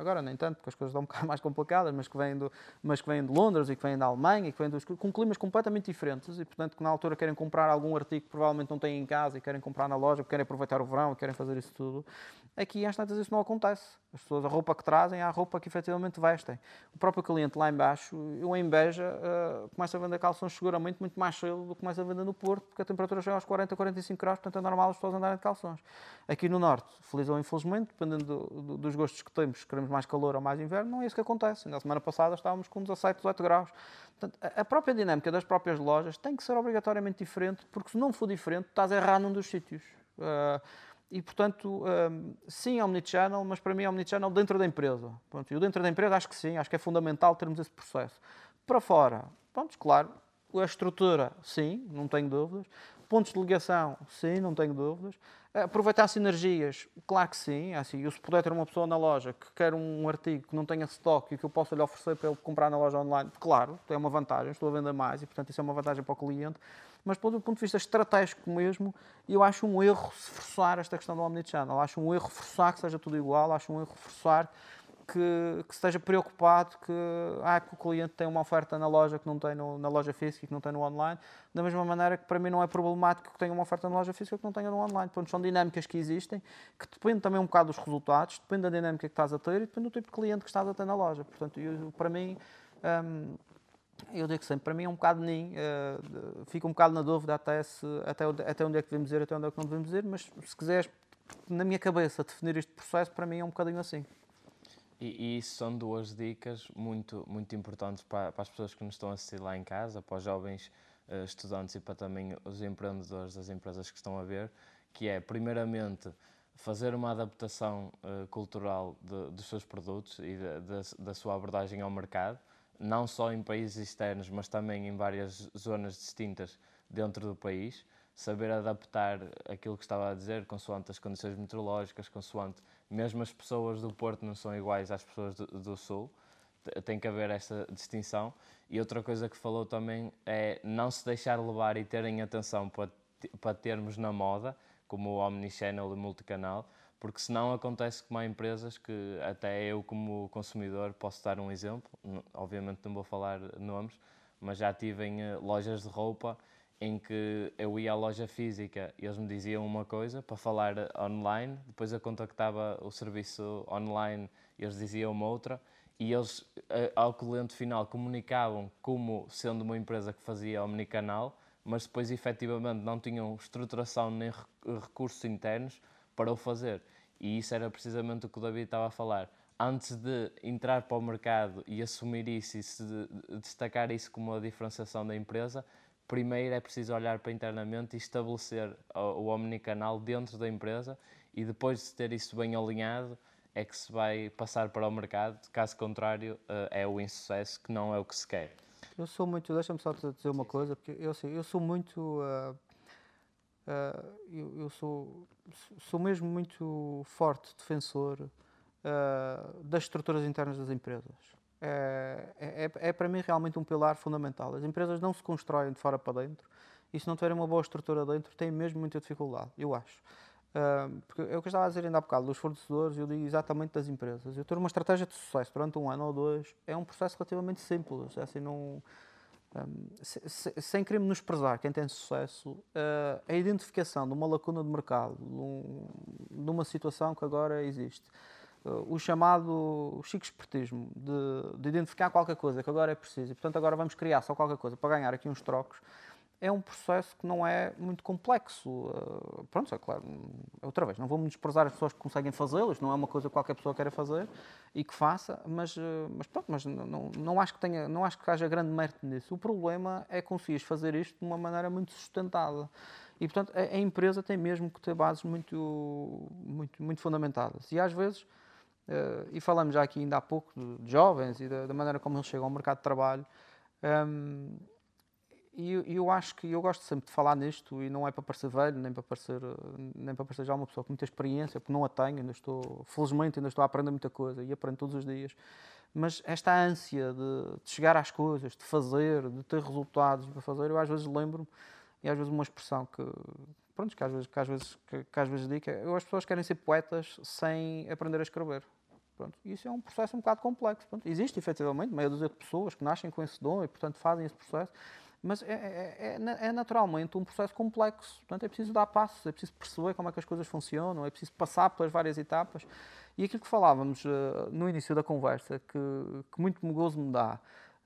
agora nem tanto, porque as coisas estão um bocado mais complicadas, mas que vêm, do, mas que vêm de Londres e que vêm da Alemanha, e que vêm dos, com climas completamente diferentes e, portanto, que na altura querem comprar algum artigo que provavelmente não têm em casa e querem comprar na loja, querem aproveitar o verão querem fazer isso tudo. Aqui, às tantas, isso não acontece. As pessoas, a roupa que trazem é a roupa que efetivamente vestem. O próprio cliente lá embaixo, eu em Beja, uh, começa a vender calções seguramente muito mais cedo do que começa a vender no Porto, porque a temperatura chega aos 40, 45 graus, portanto é normal as pessoas andarem de calções. Aqui no Norte, feliz ou infelizmente, dependendo do, do, dos gostos que temos, queremos mais calor ou mais inverno, não é isso que acontece. Na semana passada estávamos com 17, 18 graus. Portanto, a própria dinâmica das próprias lojas tem que ser obrigatoriamente diferente, porque se não for diferente, estás a errar num dos sítios. Uh, e, portanto, um, sim, omnichannel, mas para mim é omnichannel dentro da empresa. Pronto, eu dentro da empresa acho que sim, acho que é fundamental termos esse processo. Para fora, pronto, claro, a estrutura, sim, não tenho dúvidas. Pontos de ligação, sim, não tenho dúvidas. Aproveitar sinergias, claro que sim. É assim, eu se puder ter uma pessoa na loja que quer um artigo que não tenha stock e que eu possa lhe oferecer para ele comprar na loja online, claro, é uma vantagem, estou a vender mais e, portanto, isso é uma vantagem para o cliente mas do ponto de vista estratégico mesmo, eu acho um erro se forçar esta questão do Omnichannel. Acho um erro forçar que seja tudo igual, acho um erro forçar que, que esteja preocupado que, ah, que o cliente tem uma oferta na loja que não tem no, na loja física e que não tem no online, da mesma maneira que para mim não é problemático que tenha uma oferta na loja física que não tenha no online. Portanto, são dinâmicas que existem, que dependem também um bocado dos resultados, depende da dinâmica que estás a ter e depende do tipo de cliente que estás a ter na loja. Portanto, eu, para mim, hum, eu digo sempre, para mim é um bocado nem, uh, fico um bocado na dúvida até, se, até, onde, até onde é que devemos ir, até onde é que não devemos ir, mas se quiseres, na minha cabeça, definir este processo, para mim é um bocadinho assim. E, e isso são duas dicas muito, muito importantes para, para, as pessoas que nos estão a assistir lá em casa, para os jovens uh, estudantes e para também os empreendedores das empresas que estão a ver, que é, primeiramente, fazer uma adaptação uh, cultural de, dos seus produtos e de, de, da sua abordagem ao mercado, não só em países externos, mas também em várias zonas distintas dentro do país, saber adaptar aquilo que estava a dizer, consoante as condições meteorológicas, consoante mesmo as pessoas do Porto não são iguais às pessoas do, do Sul, tem que haver essa distinção. E outra coisa que falou também é não se deixar levar e terem atenção para, para termos na moda, como o Omnichannel e Multicanal, porque senão acontece como há empresas que até eu como consumidor posso dar um exemplo, obviamente não vou falar nomes, mas já tive em eh, lojas de roupa em que eu ia à loja física e eles me diziam uma coisa para falar online, depois eu contactava o serviço online e eles diziam uma outra e eles eh, ao cliente final comunicavam como sendo uma empresa que fazia omnicanal, mas depois efetivamente não tinham estruturação nem recursos internos para o fazer. E isso era precisamente o que o David estava a falar. Antes de entrar para o mercado e assumir isso e se destacar isso como a diferenciação da empresa, primeiro é preciso olhar para internamente e estabelecer o omnicanal dentro da empresa e depois de ter isso bem alinhado é que se vai passar para o mercado, caso contrário eh, é o insucesso que não é o que se quer. Eu sou muito, deixa-me só dizer uma coisa, porque eu, assim, eu sou muito uh Uh, eu, eu sou, sou mesmo muito forte defensor uh, das estruturas internas das empresas. É, é, é, para mim realmente um pilar fundamental. As empresas não se constroem de fora para dentro e se não tiverem uma boa estrutura dentro, têm mesmo muita dificuldade, eu acho. Uh, porque é o que eu estava a dizer ainda há bocado, dos fornecedores, eu digo exatamente das empresas. Eu ter uma estratégia de sucesso durante um ano ou dois é um processo relativamente simples. É assim, não, um, se, se, sem querer menosprezar quem tem sucesso, uh, a identificação de uma lacuna de mercado, num, numa situação que agora existe, o chamado chico espertismo de, de identificar qualquer coisa que agora é preciso e, portanto, agora vamos criar só qualquer coisa para ganhar aqui uns trocos é um processo que não é muito complexo. Uh, pronto, é claro, outra vez, não vou desprezar as pessoas que conseguem fazê-lo, isto não é uma coisa que qualquer pessoa queira fazer e que faça, mas, uh, mas pronto, mas não, não, acho que tenha, não acho que haja grande mérito nisso. O problema é conseguir fazer isto de uma maneira muito sustentada. E, portanto, a, a, empresa tem mesmo que ter bases muito, muito, muito fundamentadas. E às vezes, uh, e falamos já aqui ainda há pouco de, jovens e da, da, maneira como eles chegam ao mercado de trabalho, um, e eu, eu, acho que eu gosto sempre de falar nisto e não é para parecer velho, nem para parecer, nem para parecer já uma pessoa com muita experiência, porque não a tenho, ainda estou, felizmente ainda estou a aprender muita coisa e aprendo todos os dias. Mas esta ânsia de, de chegar às coisas, de fazer, de ter resultados para fazer, eu às vezes lembro-me, e às vezes uma expressão que, pronto, que às vezes, que às vezes, que, que às vezes digo, é, as pessoas querem ser poetas sem aprender a escrever. Pronto, isso é um processo um bocado complexo. Pronto, existe efetivamente meia dúzia de pessoas que nascem com esse dom e, portanto, fazem esse processo mas é, é, é, é, naturalmente um processo complexo. Portanto, é preciso dar passos, é preciso perceber como é que as coisas funcionam, é preciso passar pelas várias etapas. E aquilo que falávamos uh, no início da conversa, que, que muito gozo me dá,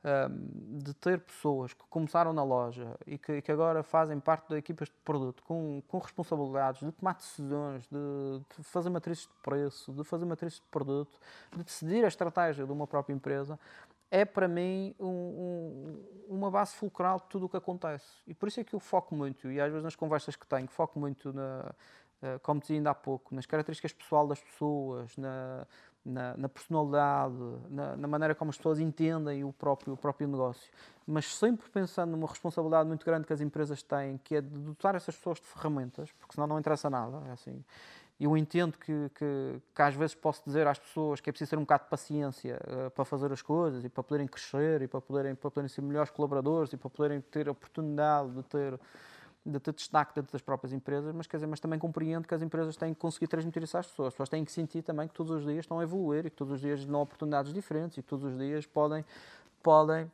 de ter pessoas que começaram na loja e que, que, agora fazem parte de equipas de produto com, com responsabilidades de tomar decisões, de, de fazer matrizes de preço, de fazer matrizes de produto, de decidir a estratégia de uma própria empresa, é para mim um, um, uma base fulcral de tudo o que acontece. E por isso é que eu foco muito, e às vezes nas conversas que tenho, foco muito, na, uh, como dizia ainda há pouco, nas características pessoal das pessoas, na, na, na personalidade, na, na, maneira como as pessoas entendem o próprio, o próprio negócio. Mas sempre pensando numa responsabilidade muito grande que as empresas têm, que é de dotar essas pessoas de ferramentas, porque senão não interessa nada. É assim eu entendo que, que, que, às vezes posso dizer às pessoas que é preciso ter um bocado de paciência uh, para fazer as coisas e para poderem crescer e para poderem, para poderem ser melhores colaboradores e para poderem ter a oportunidade de ter, de ter destaque dentro das próprias empresas, mas, quer dizer, mas também compreendo que as empresas têm que conseguir transmitir isso às pessoas. As pessoas têm que sentir também que todos os dias estão a evoluir e que todos os dias dão oportunidades diferentes e que todos os dias podem, podem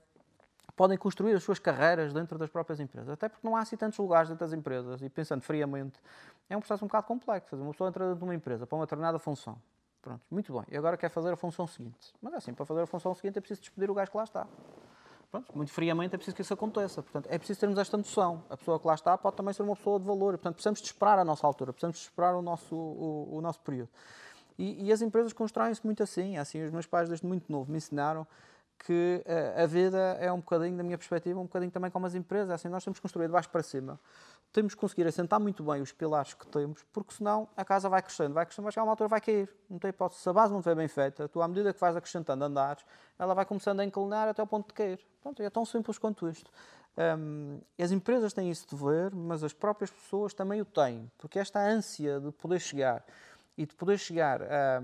podem construir as suas carreiras dentro das próprias empresas. Até porque não há assim tantos lugares dentro das empresas. E pensando friamente, é um processo um bocado complexo. Uma pessoa entra dentro de uma empresa para uma determinada função. Pronto, muito bem. E agora quer fazer a função seguinte. Mas é assim, para fazer a função seguinte é preciso despedir o gajo que lá está. Pronto, muito friamente é preciso que isso aconteça. Portanto, é preciso termos esta noção. A pessoa que lá está pode também ser uma pessoa de valor. Portanto, precisamos de esperar a nossa altura, precisamos de esperar o nosso, o, o nosso período. E, e as empresas constroem-se muito assim. Assim, os meus pais, desde muito novo, me ensinaram que a, a vida é um bocadinho, da minha perspectiva, um bocadinho também como as empresas. Assim, nós temos que construir de baixo para cima. Temos que conseguir assentar muito bem os pilares que temos, porque senão a casa vai crescendo, vai crescendo, vai chegar uma altura vai cair. Não tem hipótese. Se a base não estiver bem feita, tu, à medida que vais acrescentando andares, ela vai começando a inclinar até o ponto de cair. Pronto, é tão simples quanto isto. Um, as empresas têm isso de ver, mas as próprias pessoas também o têm, porque esta ânsia de poder chegar e de poder chegar a,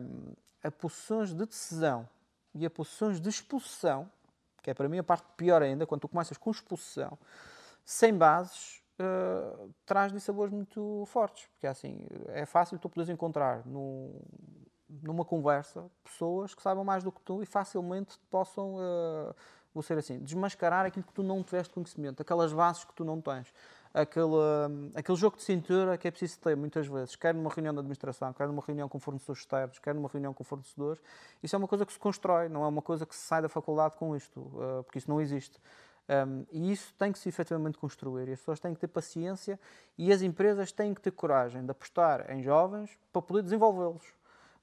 a posições de decisão e a posições de expulsão, que é para mim a parte pior ainda, quando tu começas com expulsão, sem bases, uh, traz dissabores muito fortes. Porque é assim, é fácil tu poderes encontrar num, numa conversa pessoas que saibam mais do que tu e facilmente possam, uh, vou ser assim, desmascarar aquilo que tu não tiveste conhecimento, aquelas bases que tu não tens aquele, aquele jogo de cintura que é preciso ter muitas vezes, quer numa reunião de administração, quer numa reunião com fornecedores externos, quer numa reunião com fornecedores. Isso é uma coisa que se constrói, não é uma coisa que se sai da faculdade com isto, eh, porque isso não existe. Um, e isso tem que se efetivamente construir. E as pessoas têm que ter paciência e as empresas têm que ter coragem de apostar em jovens para poder desenvolvê-los.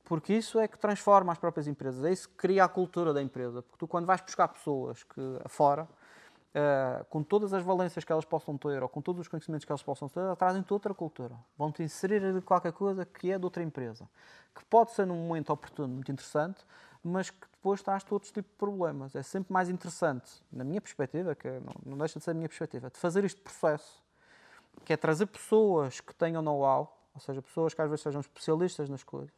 Porque isso é que transforma as próprias empresas, é isso que cria a cultura da empresa. Porque tu, quando vais buscar pessoas que fora, uh, com todas as valências que elas possam ter ou com todos os conhecimentos que elas possam ter, trazem-te outra cultura. Vão-te inserir qualquer coisa que é de outra empresa. Que pode ser num momento oportuno, muito interessante, mas que depois traz outros tipos de problemas. É sempre mais interessante, na minha perspectiva, que não, não deixa de ser a minha perspectiva, de fazer este processo, que é trazer pessoas que tenham know-how, ou seja, pessoas que às vezes sejam especialistas nas coisas,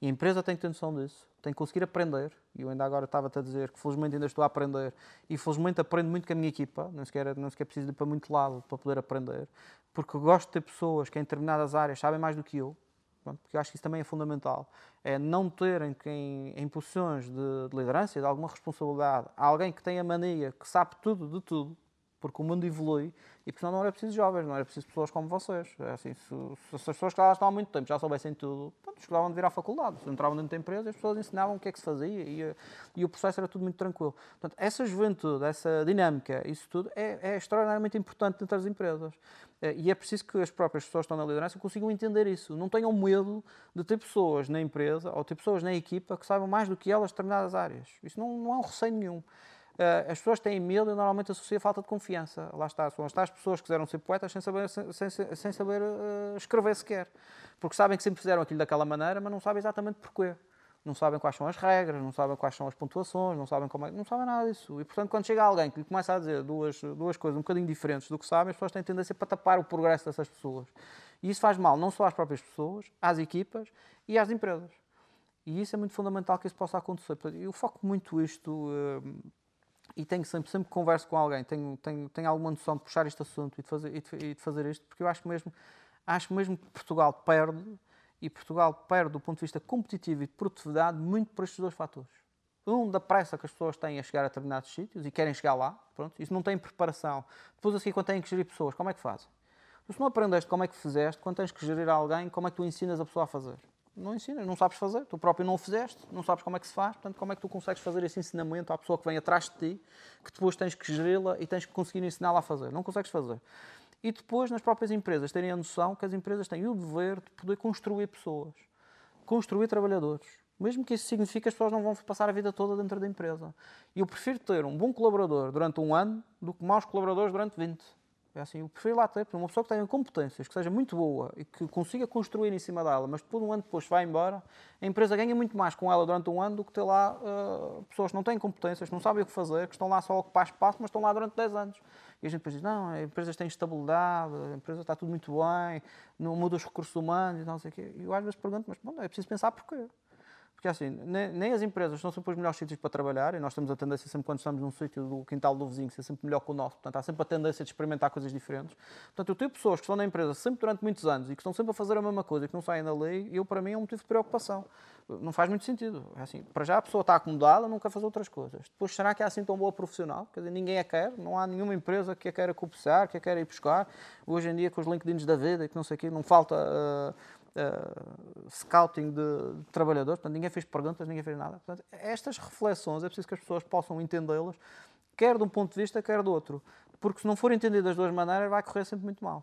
E a empresa tem que ter noção disso, tem que conseguir aprender. E eu ainda agora estava-te a dizer que felizmente ainda estou a aprender e felizmente aprendo muito com a minha equipa, não sequer, não sequer preciso ir para muito lado para poder aprender, porque gosto de ter pessoas que em determinadas áreas sabem mais do que eu, porque eu acho que isso também é fundamental. É não terem quem, em posições de, de liderança, de alguma responsabilidade, alguém que tenha mania, que sabe tudo de tudo, porque o mundo evolui e porque não era preciso jovens, não era preciso pessoas como vocês. É assim, se, se, as pessoas que lá estão há muito tempo já soubessem tudo, pronto, escolhavam de vir à faculdade. Entravam dentro da empresa, as pessoas ensinavam o que é que se fazia e, e o processo era tudo muito tranquilo. Portanto, essa juventude, essa dinâmica, isso tudo é, é extraordinariamente importante dentro das empresas. É, e é preciso que as próprias pessoas que estão na liderança consigam entender isso. Não tenham medo de ter pessoas na empresa ou ter pessoas na equipa que saibam mais do que elas determinadas áreas. Isso não, não é um receio nenhum. Uh, as pessoas têm medo e normalmente associam a falta de confiança. Lá está, são as pessoas que quiseram ser poetas sem saber, sem, sem saber uh, escrever sequer. Porque sabem que sempre fizeram aquilo daquela maneira, mas não sabem exatamente porquê. Não sabem quais são as regras, não sabem quais são as pontuações, não sabem como é, não sabem nada disso. E portanto, quando chega alguém que lhe começa a dizer duas, duas coisas um bocadinho diferentes do que sabem, as pessoas têm tendência para tapar o progresso dessas pessoas. E isso faz mal não só às próprias pessoas, às equipas e às empresas. E isso é muito fundamental que isso possa acontecer. Eu foco muito isto. Uh, e tenho sempre, sempre que converso com alguém, tenho, tenho, tenho alguma noção de puxar este assunto e de, fazer, e de, e de fazer isto, porque eu acho mesmo, acho mesmo que Portugal perde, e Portugal perde do ponto de vista competitivo e de produtividade muito por estes dois fatores. Um, da pressa que as pessoas têm a chegar a determinados sítios e querem chegar lá, pronto, isso não tem preparação. Depois, assim, quando têm que gerir pessoas, como é que fazem? Se não aprendeste como é que fizeste, quando tens que gerir alguém, como é que tu ensinas a pessoa a fazer? não ensinas, não sabes fazer, tu próprio não o fizeste, não sabes como é que se faz, portanto, como é que tu consegues fazer esse ensinamento à pessoa que vem atrás de ti, que depois tens que geri-la e tens que conseguir ensiná-la a fazer? Não consegues fazer. E depois, nas próprias empresas, terem a noção que as empresas têm o dever de poder construir pessoas, construir trabalhadores. Mesmo que isso signifique que as pessoas não vão passar a vida toda dentro da empresa. E eu prefiro ter um bom colaborador durante um ano do que maus colaboradores durante 20. É assim, eu prefiro lá ter, uma pessoa que tenha competências, que seja muito boa e que consiga construir em cima dela, mas depois, um ano depois, vai embora, a empresa ganha muito mais com ela durante um ano do que ter lá uh, pessoas que não têm competências, que não sabem o que fazer, que estão lá só a ocupar espaço, mas estão lá durante 10 anos. E a gente depois diz, não, as empresas têm estabilidade, a empresa está tudo muito bem, não muda os recursos humanos e não sei o quê. E eu às vezes pergunto, mas bom, é preciso pensar porquê. Porque assim, nem, nem, as empresas são sempre os melhores sítios para trabalhar, e nós temos a tendência sempre quando estamos num sítio do quintal do vizinho ser sempre melhor que o nosso, portanto há sempre a tendência de experimentar coisas diferentes. Portanto, eu tenho pessoas que estão na empresa sempre durante muitos anos e que estão sempre a fazer a mesma coisa e que não saem da lei, e eu para mim é um motivo de preocupação. Não faz muito sentido. É assim, para já a pessoa está acomodada, não quer fazer outras coisas. Depois, será que é assim tão boa profissional? Quer dizer, ninguém a quer, não há nenhuma empresa que a queira copiar, que a queira ir buscar. Hoje em dia, com os LinkedIns da vida e que não sei o quê, não falta. Uh, uh, scouting de, de, trabalhadores, portanto, ninguém fez perguntas, ninguém fez nada. Portanto, estas reflexões é preciso que as pessoas possam entendê-las, quer de um ponto de vista, quer do outro. Porque se não for entendido das duas maneiras, vai correr sempre muito mal.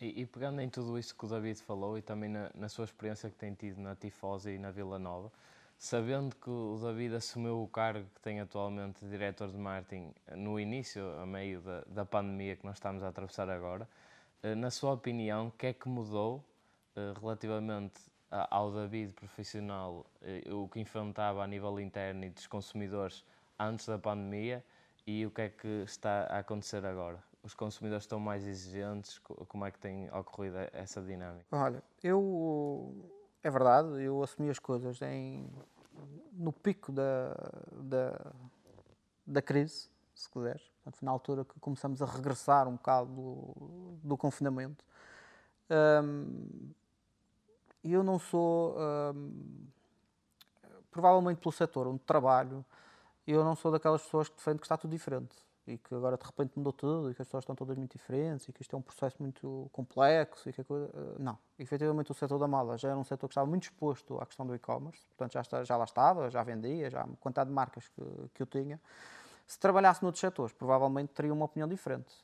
E, e, pegando em tudo isso que o David falou e também na, na, sua experiência que tem tido na Tifosa e na Vila Nova, sabendo que o David assumiu o cargo que tem atualmente de diretor de marketing no início, a meio da, da pandemia que nós estamos a atravessar agora, eh, na sua opinião, o que é que mudou eh, relativamente ao David profissional, eh, o que enfrentava a nível interno e dos consumidores antes da pandemia e o que é que está a acontecer agora? Os consumidores estão mais exigentes? Como é que tem ocorrido essa dinâmica? Olha, eu. É verdade, eu assumi as coisas em, no pico da, da, da crise, se quiseres. Portanto, na altura que começamos a regressar um bocado do, do confinamento. Um, e eu não sou, hum, provavelmente pelo setor onde trabalho, eu não sou daquelas pessoas que defendem que está tudo diferente e que agora de repente mudou tudo e que as pessoas estão todas muito diferentes e que isto é um processo muito complexo e que a coisa... Eh, não, efetivamente o setor da mala já era um setor que estava muito exposto à questão do e-commerce, portanto já, está, já lá estava, já vendia, já a quantidade de marcas que, que eu tinha. Se trabalhasse noutros setores, provavelmente teria uma opinião diferente.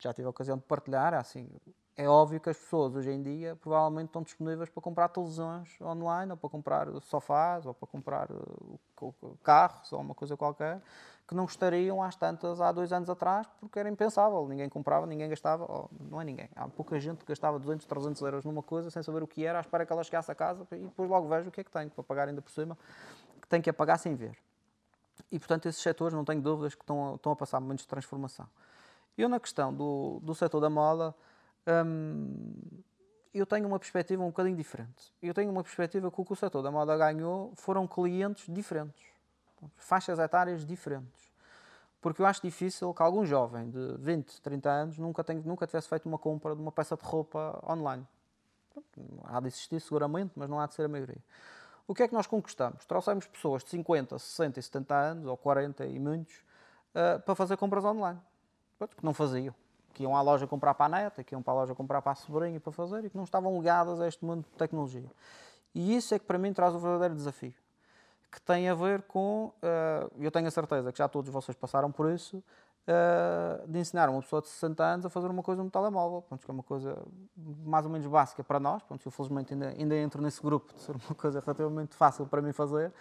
já tive a ocasião de partilhar, é assim, é óbvio que as pessoas hoje em dia provavelmente estão disponíveis para comprar televisões online, ou para comprar sofás, ou para comprar uh, carros, ou uma coisa qualquer, que não gostariam às tantas há dois anos atrás, porque era impensável. Ninguém comprava, ninguém gastava, ou, não é ninguém. Há pouca gente que gastava 200, 300 euros numa coisa sem saber o que era, à espera que ela chegasse a casa e depois logo vejo o que é que tenho para pagar ainda por cima, que tenho que apagar sem ver. E portanto, esses setores, não tenho dúvidas, que estão, estão a passar momentos de transformação. Eu, na questão do, do setor da moda Hum, eu tenho uma perspectiva um bocadinho diferente. Eu tenho uma perspectiva que o que o setor da moda ganhou foram clientes diferentes, faixas etárias diferentes. Porque eu acho difícil que algum jovem de 20, 30 anos nunca, tenha, nunca tivesse feito uma compra de uma peça de roupa online. Há de existir seguramente, mas não há de ser a maioria. O que é que nós conquistamos? Trouxemos pessoas de 50, 60 e 70 anos, ou 40 e muitos, uh, para fazer compras online. Que não faziam. Que iam à loja comprar para a neta, que iam para a loja comprar para a sobrinha para fazer e que não estavam ligadas a este mundo de tecnologia. E isso é que para mim traz o verdadeiro desafio. Que tem a ver com, uh, eu tenho a certeza que já todos vocês passaram por isso, uh, de ensinar uma pessoa de 60 anos a fazer uma coisa no telemóvel, pronto, que é uma coisa mais ou menos básica para nós. Pronto, eu felizmente ainda, ainda entro nesse grupo de ser uma coisa relativamente fácil para mim fazer,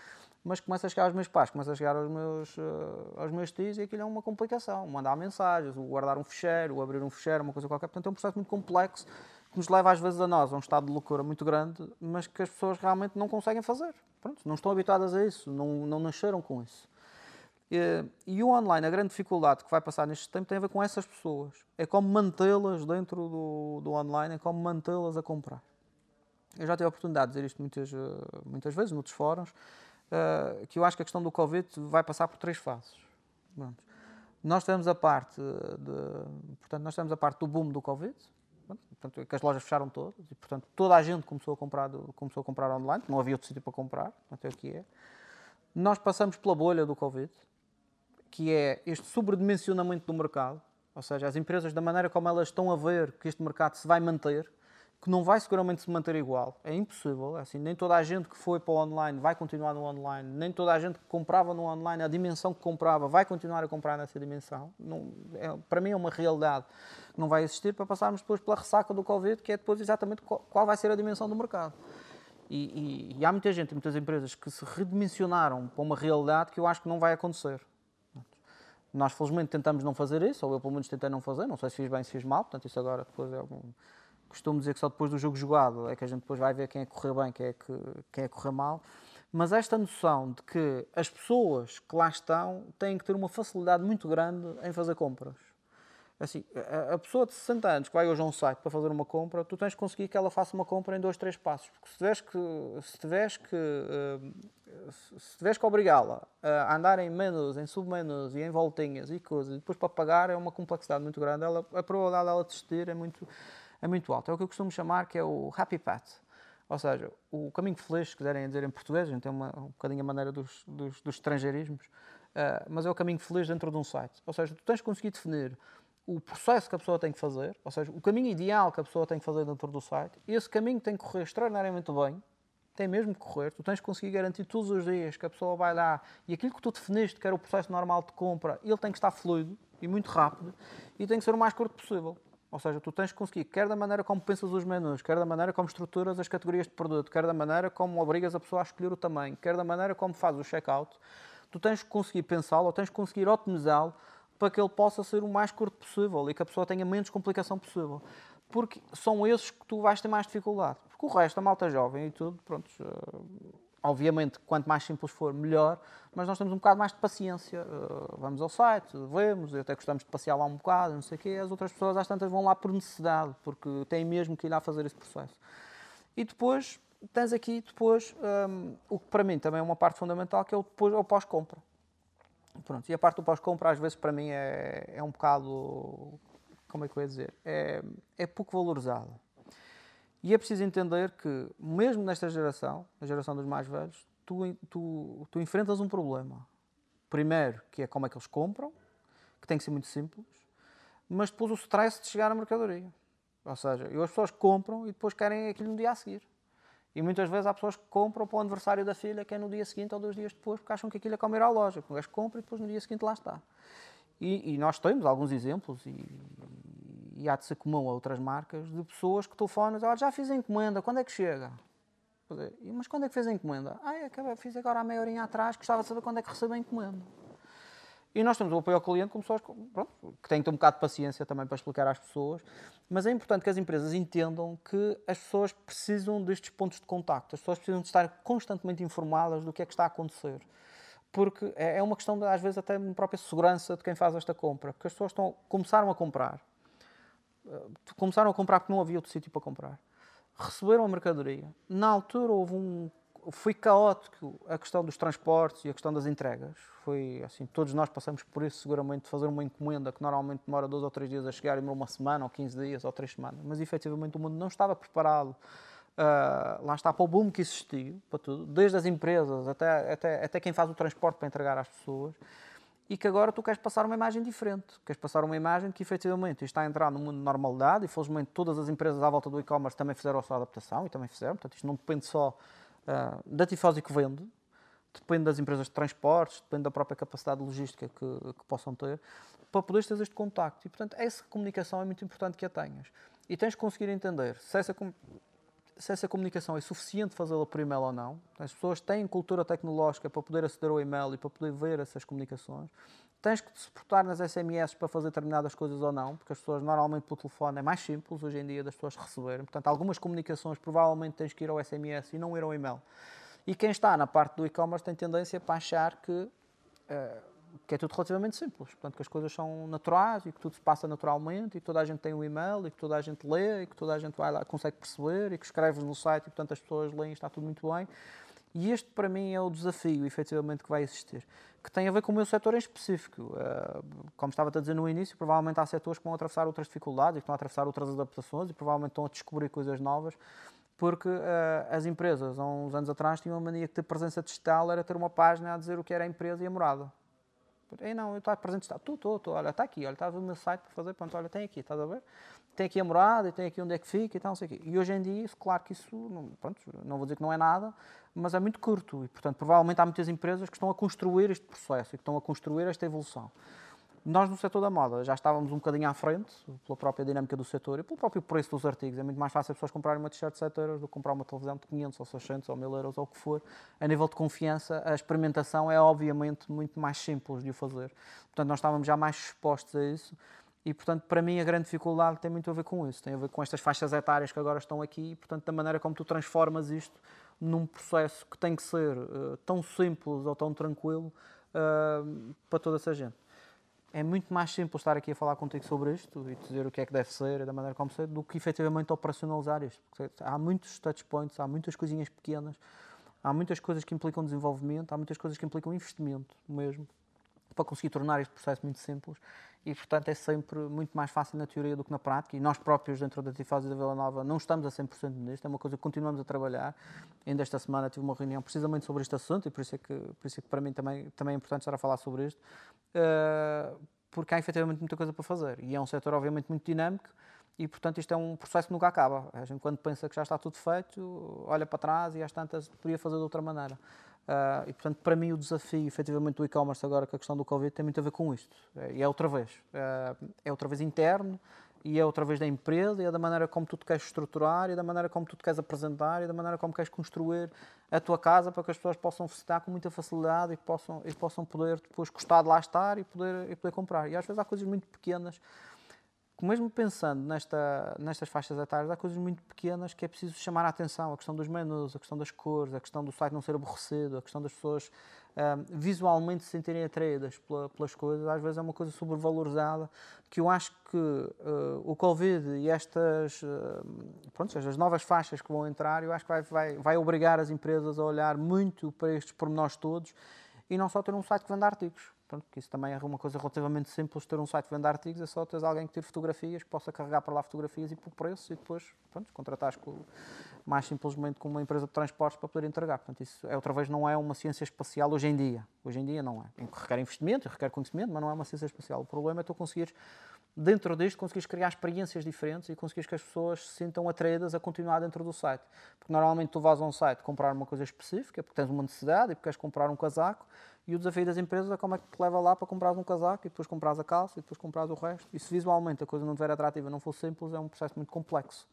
mas começa a chegar aos meus pais, começa a chegar aos meus, uh, aos meus tios e aquilo é uma complicação. Mandar mensagens, guardar um fecheiro, abrir um fecheiro, uma coisa qualquer. Portanto, é um processo muito complexo que nos leva às vezes a nós a um estado de loucura muito grande, mas que as pessoas realmente não conseguem fazer. Pronto, não estão habituadas a isso, não, não nasceram com isso. E, e o online, a grande dificuldade que vai passar neste tempo tem a ver com essas pessoas. É como mantê-las dentro do, do online, é como mantê-las a comprar. Eu já tive a oportunidade de dizer isto muitas, eh, muitas vezes, noutros fóruns, uh, que eu acho que a questão do Covid vai passar por três fases. Pronto. Nós temos a parte de, portanto, nós temos a parte do boom do Covid, portanto, que as lojas fecharam todas e, portanto, toda a gente começou a comprar, começou a comprar online, não havia outro sítio para comprar, até aqui é. Nós passamos pela bolha do Covid, que é este sobredimensionamento do mercado, ou seja, as empresas, da maneira como elas estão a ver que este mercado se vai manter, que não vai seguramente se manter igual, é impossível. É assim, nem toda a gente que foi para o online vai continuar no online, nem toda a gente que comprava no online, a dimensão que comprava, vai continuar a comprar nessa dimensão. Não, é, para mim é uma realidade que não vai existir para passarmos depois pela ressaca do Covid, que é depois exatamente qual, qual vai ser a dimensão do mercado. E, e, e há muita gente, muitas empresas que se redimensionaram para uma realidade que eu acho que não vai acontecer. Nós, felizmente, tentamos não fazer isso, ou eu, pelo menos, tentei não fazer. Não sei se fiz bem, se fiz mal. Portanto, isso agora depois é algum... Costumo dizer que só depois do jogo jogado é que a gente depois vai ver quem é que correu bem, quem é que, quem é que correu mal. Mas esta noção de que as pessoas que lá estão têm que ter uma facilidade muito grande em fazer compras. Assim, a, pessoa de 60 anos que vai hoje a um site para fazer uma compra, tu tens de conseguir que ela faça uma compra em dois, três passos. Porque se tiveres que, se tiveres que, uh, se tiveres que obrigá-la a andar em menus, em submenus e em voltinhas e coisas, e depois para pagar é uma complexidade muito grande, ela, a probabilidade dela desistir é muito, é muito alta. É o que eu costumo chamar que é o happy path. Ou seja, o caminho feliz, se quiserem dizer em português, a gente tem uma, um bocadinho a maneira dos, dos, dos estrangeirismos, uh, mas é o caminho feliz dentro de um site. Ou seja, tu tens de conseguir definir o processo que a pessoa tem que fazer, ou seja, o caminho ideal que a pessoa tem que fazer dentro do site, esse caminho tem que correr extraordinariamente bem, tem mesmo que correr, tu tens que conseguir garantir todos os dias que a pessoa vai lá e aquilo que tu definiste, que era o processo normal de compra, ele tem que estar fluido e muito rápido e tem que ser o mais curto possível. Ou seja, tu tens que conseguir, quer da maneira como pensas os menus, quer da maneira como estruturas as categorias de produto, quer da maneira como obrigas a pessoa a escolher o tamanho, quer da maneira como fazes o checkout, tu tens que conseguir pensá-lo ou tens que conseguir otimizá-lo para que ele possa ser o mais curto possível e que a pessoa tenha menos complicação possível. Porque são esses que tu vais ter mais dificuldade. Porque o resto, a malta jovem e tudo, pronto, obviamente, quanto mais simples for, melhor, mas nós temos um bocado mais de paciência. Uh, vamos ao site, vemos, até gostamos de passear lá um bocado, não sei o quê. As outras pessoas, às tantas, vão lá por necessidade, porque têm mesmo que ir lá fazer esse processo. E depois, tens aqui, depois, um, eh, o que para mim também é uma parte fundamental, que é o, depois, o pós-compra. Pronto, e a parte do pós-compra, às vezes, para mim é, é um bocado. Como é que eu ia dizer? É, é pouco valorizado. E é preciso entender que, mesmo nesta geração, a geração dos mais velhos, tu, tu, tu enfrentas um problema. Primeiro, que é como é que eles compram, que tem que ser muito simples, mas depois o stress de chegar à mercadoria. Ou seja, as pessoas compram e depois querem aquilo no dia a seguir. E muitas vezes há pessoas que compram para o aniversário da filha, que é no dia seguinte ou dois dias depois, porque acham que aquilo é como ir à loja. O gajo compra e depois no dia seguinte lá está. E, e nós temos alguns exemplos, e, e, há de ser comum a outras marcas, de pessoas que telefonam ah, já fiz a encomenda, quando é que chega? Mas quando é que fez a encomenda? Ah, é, fiz agora há meia horinha atrás, gostava de saber quando é que recebe a encomenda. E nós temos o apoio ao cliente como pessoas pronto, que têm que ter um bocado de paciência também para explicar às pessoas, mas é importante que as empresas entendam que as pessoas precisam destes pontos de contacto, as pessoas precisam de estar constantemente informadas do que é que está a acontecer. Porque é, é uma questão, de, às vezes, até uma própria segurança de quem faz esta compra, porque as pessoas estão, começaram a comprar, eh, começaram a comprar porque não havia outro sítio para comprar. receberam a mercadoria. Na altura houve um foi caótico a questão dos transportes e a questão das entregas. Foi assim, todos nós passamos por isso seguramente fazer uma encomenda que normalmente demora dois ou três dias a chegar demora uma semana ou 15 dias ou três semanas. Mas efetivamente o mundo não estava preparado. Uh, lá está para o boom que existiu, para tudo, desde as empresas até, até, até quem faz o transporte para entregar às pessoas e que agora tu queres passar uma imagem diferente. Queres passar uma imagem que efetivamente está a entrar no mundo de normalidade e felizmente todas as empresas à volta do e-commerce também fizeram a sua adaptação e também fizeram. Portanto, isto não depende só uh, da tifosi que vende, depende das empresas de transportes, depende da própria capacidade logística que, que possam ter, para poderes ter este contacto. E, portanto, essa comunicação é muito importante que a tenhas. E tens que conseguir entender se essa, se essa comunicação é suficiente fazê-la por e-mail ou não. As pessoas têm cultura tecnológica para poder aceder ao e-mail e para poder ver essas comunicações. Tens que te suportar nas SMS para fazer determinadas coisas ou não, porque as pessoas normalmente pelo telefone é mais simples hoje em dia das pessoas receberem. Portanto, algumas comunicações provavelmente tens que ir ao SMS e não ir ao e-mail. E quem está na parte do e-commerce tem tendência para achar que, uh, que é tudo relativamente simples. Portanto, que as coisas são naturais e que tudo se passa naturalmente e que toda a gente tem um e-mail e que toda a gente lê e que toda a gente vai lá, consegue perceber e que escreves no site e, portanto, as pessoas leem e está tudo muito bem. E este, para mim, é o desafio, efetivamente, que vai existir que tem a ver com o meu setor em específico. Uh, como estava a dizer no início, provavelmente há setores que vão atravessar outras dificuldades, que estão a atravessar outras adaptações e provavelmente estão a descobrir coisas novas, porque uh, as empresas, há uns anos atrás, tinham a mania que ter presença digital era ter uma página a dizer o que era a empresa e a morada. Ei, não, eu estou presente digital. Tu, estou, olha, está aqui, olha, está o meu site para fazer, pronto, olha, tem aqui, estás a ver? Tem aqui a morada, tem aqui onde é que fica e tal, não sei o quê. E hoje em dia, claro que isso, pronto, não vou dizer que não é nada, mas é muito curto e, portanto, provavelmente há muitas empresas que estão a construir este processo e que estão a construir esta evolução. Nós, no setor da moda, já estávamos um bocadinho à frente, pela própria dinâmica do setor e pelo próprio preço dos artigos. É muito mais fácil as pessoas comprarem uma t-shirt de 7 euros do que comprar uma televisão de 500 ou 600 ou 1000 euros ou o que for. A nível de confiança, a experimentação é, obviamente, muito mais simples de o fazer. Portanto, nós estávamos já mais expostos a isso. E, portanto, para mim, a grande dificuldade tem muito a ver com isso. Tem a ver com estas faixas etárias que agora estão aqui e, portanto, da maneira como tu transformas isto num processo que tem que ser uh, tão simples ou tão tranquilo uh, para toda essa gente. É muito mais simples estar aqui a falar contigo sobre isto e dizer o que é que deve ser da maneira como ser, do que efetivamente operacionalizar isto. Porque há muitos touchpoints, há muitas coisinhas pequenas, há muitas coisas que implicam desenvolvimento, há muitas coisas que implicam investimento mesmo, para conseguir tornar este processo muito simples e, portanto, é sempre muito mais fácil na teoria do que na prática. E nós próprios, dentro da Tifase da Vila Nova, não estamos a 100% nisto, é uma coisa que continuamos a trabalhar. Ainda esta semana tive uma reunião precisamente sobre este assunto e por isso é que, por isso é que para mim também, também é importante estar a falar sobre isto, uh, porque há efetivamente muita coisa para fazer. E é um setor, obviamente, muito dinâmico e, portanto, isto é um processo que nunca acaba. A gente, quando pensa que já está tudo feito, olha para trás e às tantas podia fazer de outra maneira. Uh, e, portanto, para mim, o desafio, efetivamente, do e-commerce agora com a questão do Covid tem muito a ver com isto. E é outra vez. Uh, é outra vez interno, e é outra vez da empresa, e é da maneira como tu te queres estruturar, e da maneira como tu te queres apresentar, e da maneira como queres construir a tua casa para que as pessoas possam visitar com muita facilidade e possam, e possam poder depois gostar de lá estar e poder, e poder comprar. E às vezes há coisas muito pequenas mesmo pensando nesta, nestas faixas etárias, há coisas muito pequenas que é preciso chamar a atenção. A questão dos menus, a questão das cores, a questão do site não ser aborrecido, a questão das pessoas um, visualmente se sentirem atraídas pela, pelas coisas, às vezes é uma coisa sobrevalorizada que eu acho que uh, o Covid e estas, uh, pronto, estas novas faixas que vão entrar, eu acho que vai, vai, vai obrigar as empresas a olhar muito para estes pormenores todos e não só ter um site que vende artigos Pronto, que isso também é uma coisa relativamente simples, ter um site que vende artigos, é só teres alguém que tire fotografias, que possa carregar para lá fotografias e por preço e depois, pronto, contratares com, mais simplesmente com uma empresa de transportes para poder entregar. Portanto, isso é outra vez não é uma ciência espacial hoje em dia. Hoje em dia não é. Requer investimento, requer conhecimento, mas não é uma ciência espacial. O problema é tu conseguires, dentro disto, conseguires criar experiências diferentes e conseguires que as pessoas se sintam atraídas a continuar dentro do site. Porque normalmente tu vais a um site comprar uma coisa específica, porque tens uma necessidade e porque queres comprar um casaco, e o desafio das empresas é como é que te leva lá para comprar um casaco e depois comprar a calça e depois comprar o resto. E se visualmente a coisa não estiver atrativa não for simples, é um processo muito complexo.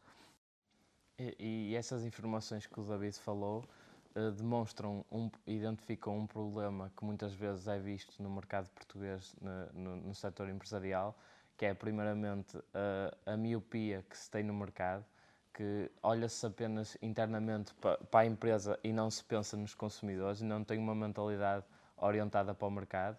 E, e essas informações que o David falou uh, demonstram, um, identificam um problema que muitas vezes é visto no mercado português, no, no, no setor empresarial, que é primeiramente uh, a miopia que se tem no mercado, que olha-se apenas internamente para, para a empresa e não se pensa nos consumidores não tem uma mentalidade orientada para o mercado.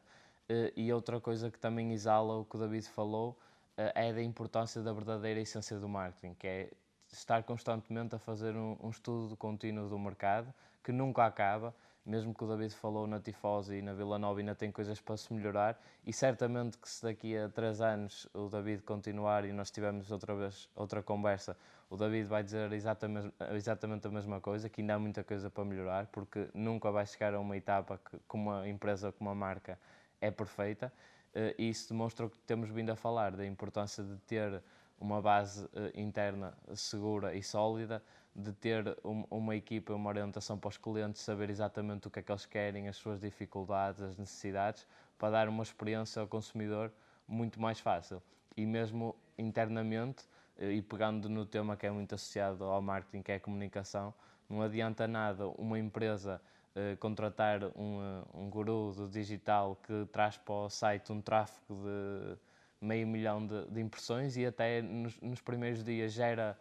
Eh, e outra coisa que também exala o que o David falou eh, é da importância da verdadeira essência do marketing, que é estar constantemente a fazer um, um estudo contínuo do mercado que nunca acaba mesmo que o David falou na Tifose e na Vila Nova ainda tem coisas para se melhorar e certamente que se daqui a três anos o David continuar e nós tivermos outra vez outra conversa, o David vai dizer exatamente, exatamente a mesma coisa, que ainda há muita coisa para melhorar, porque nunca vai chegar a uma etapa que, uma empresa, com uma marca, é perfeita. Eh, e isso demonstra o que temos vindo a falar, da importância de ter uma base eh, interna segura e sólida, de ter uma equipa, uma orientação para os clientes, saber exatamente o que é que eles querem, as suas dificuldades, as necessidades, para dar uma experiência ao consumidor muito mais fácil. E mesmo internamente, eh, e pegando no tema que é muito associado ao marketing, que é a comunicação, não adianta nada uma empresa eh, contratar um, eh, um guru do digital que traz para o site um tráfego de meio milhão de, de impressões e até nos, nos primeiros dias gera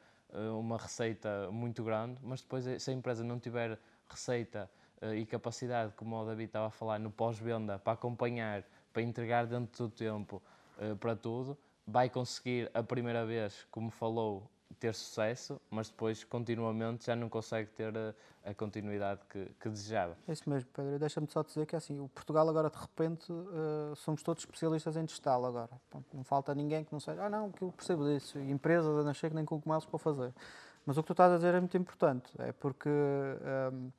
uma receita muito grande, mas depois, se a empresa não tiver receita eh, e capacidade, como o David estava a falar, no pós-venda, para acompanhar, para entregar dentro do tempo eh, para tudo, vai conseguir a primeira vez, como falou, ter sucesso, mas depois continuamente já não consegue ter a, a continuidade que, que, desejava. É isso mesmo, Pedro. Deixa-me só dizer que é assim, o Portugal agora de repente uh, somos todos especialistas em digital agora. Pronto, não falta ninguém que não seja, ah não, que eu percebo disso, e empresas a nascer que nem com cogumelos para fazer. Mas o que tu estás a dizer é muito importante, é porque um,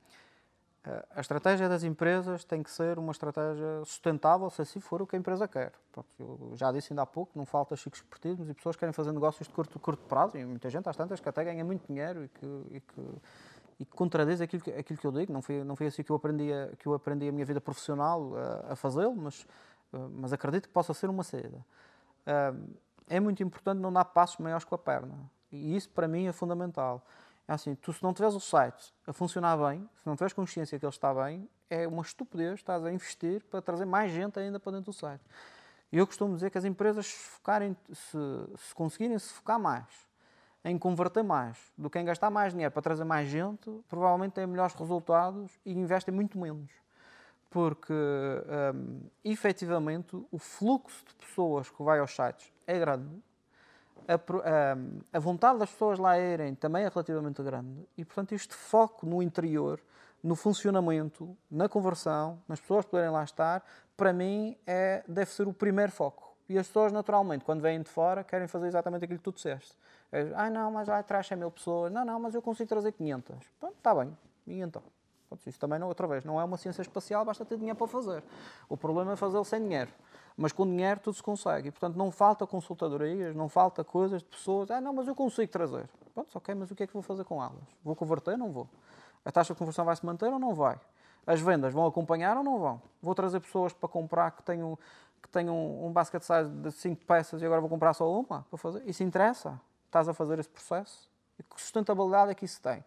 a estratégia das empresas tem que ser uma estratégia sustentável, se assim for o que a empresa quer. Pronto, eu já disse ainda há pouco, não falta chicos espertismos e pessoas que querem fazer negócios de curto, curto prazo, e muita gente às tantas que até ganha muito dinheiro e que, e que, e que contradiz aquilo que, aquilo que eu digo. Não foi, não foi assim que eu aprendi a, que eu aprendi a minha vida profissional a, a fazê-lo, mas, mas acredito que possa ser uma saída. É muito importante não dar passos maiores com a perna. E isso para mim é fundamental. É assim, tu se não tiveres o site a funcionar bem, se não tiveres consciência que ele está bem, é uma estupidez, estás a investir para trazer mais gente ainda para dentro do site. E eu costumo dizer que as empresas focarem, se, se conseguirem se focar mais em converter mais do que em gastar mais dinheiro para trazer mais gente, provavelmente têm melhores resultados e investem muito menos. Porque, um, efetivamente, o fluxo de pessoas que vai aos sites é grande, a, a, vontade das pessoas lá irem também é relativamente grande e, portanto, este foco no interior, no funcionamento, na conversão, nas pessoas poderem lá estar, para mim é, deve ser o primeiro foco. E as pessoas, naturalmente, quando vêm de fora, querem fazer exatamente aquilo que tu disseste. É, ah, não, mas já traz 100 mil pessoas. Não, não, mas eu consigo trazer 500. Pronto, está bem. E então? Pronto, isso também, não, outra vez, não é uma ciência espacial, basta ter dinheiro para fazer. O problema é fazê-lo sem dinheiro. Mas com dinheiro tudo se consegue. E, portanto, não falta consultadorias, não falta coisas de pessoas. Ah, não, mas eu consigo trazer. Pronto, ok, mas o que é que vou fazer com elas? Vou converter? Não vou. A taxa de conversão vai se manter ou não vai? As vendas vão acompanhar ou não vão? Vou trazer pessoas para comprar que tenham, que tenham um basket size de 5 peças e agora vou comprar só uma para fazer? Isso interessa? Estás a fazer esse processo? E que sustentabilidade é que isso tem?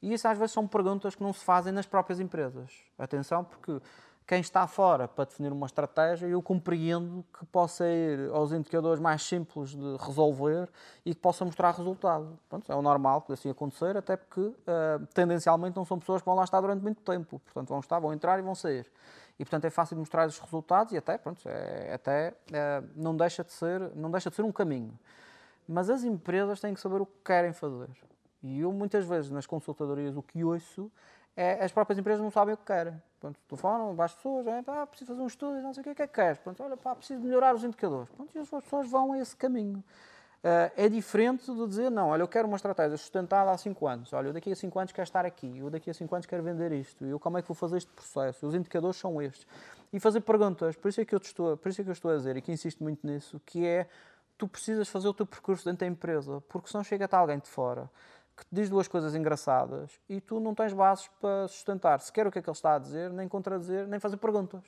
E isso às vezes são perguntas que não se fazem nas próprias empresas. Atenção, porque quem está fora para definir uma estratégia, eu compreendo que possa ir aos indicadores mais simples de resolver e que possa mostrar resultado. Pronto, é o normal que assim acontecer, até porque uh, tendencialmente não são pessoas que vão lá estar durante muito tempo. Portanto, vão estar, vão entrar e vão sair. E portanto é fácil mostrar os resultados e até, pronto, é, até uh, não, deixa de ser, não deixa de ser um caminho. Mas as empresas têm que saber o que querem fazer. E eu muitas vezes nas consultadorias o que ouço é as próprias empresas não sabem o que querem. Pronto, telefonam as pessoas, é, pá, preciso fazer um estudo, não sei o que é que queres? Pronto, olha, pá, preciso melhorar os indicadores. Pronto, e as pessoas vão a esse caminho. Uh, é diferente de dizer, não, olha, eu quero uma estratégia sustentada há 5 anos, olha, eu daqui a 5 anos quero estar aqui, eu daqui a 5 anos quero vender isto, eu como é que vou fazer este processo, os indicadores são estes. E fazer perguntas, por isso é que eu, estou, por isso é que eu estou a dizer, e que insisto muito nisso, que é, tu precisas fazer o teu percurso dentro da empresa, porque senão chega-te alguém de fora que te diz duas coisas engraçadas e tu não tens bases para sustentar sequer o que é que ele está a dizer, nem contradizer, nem fazer perguntas.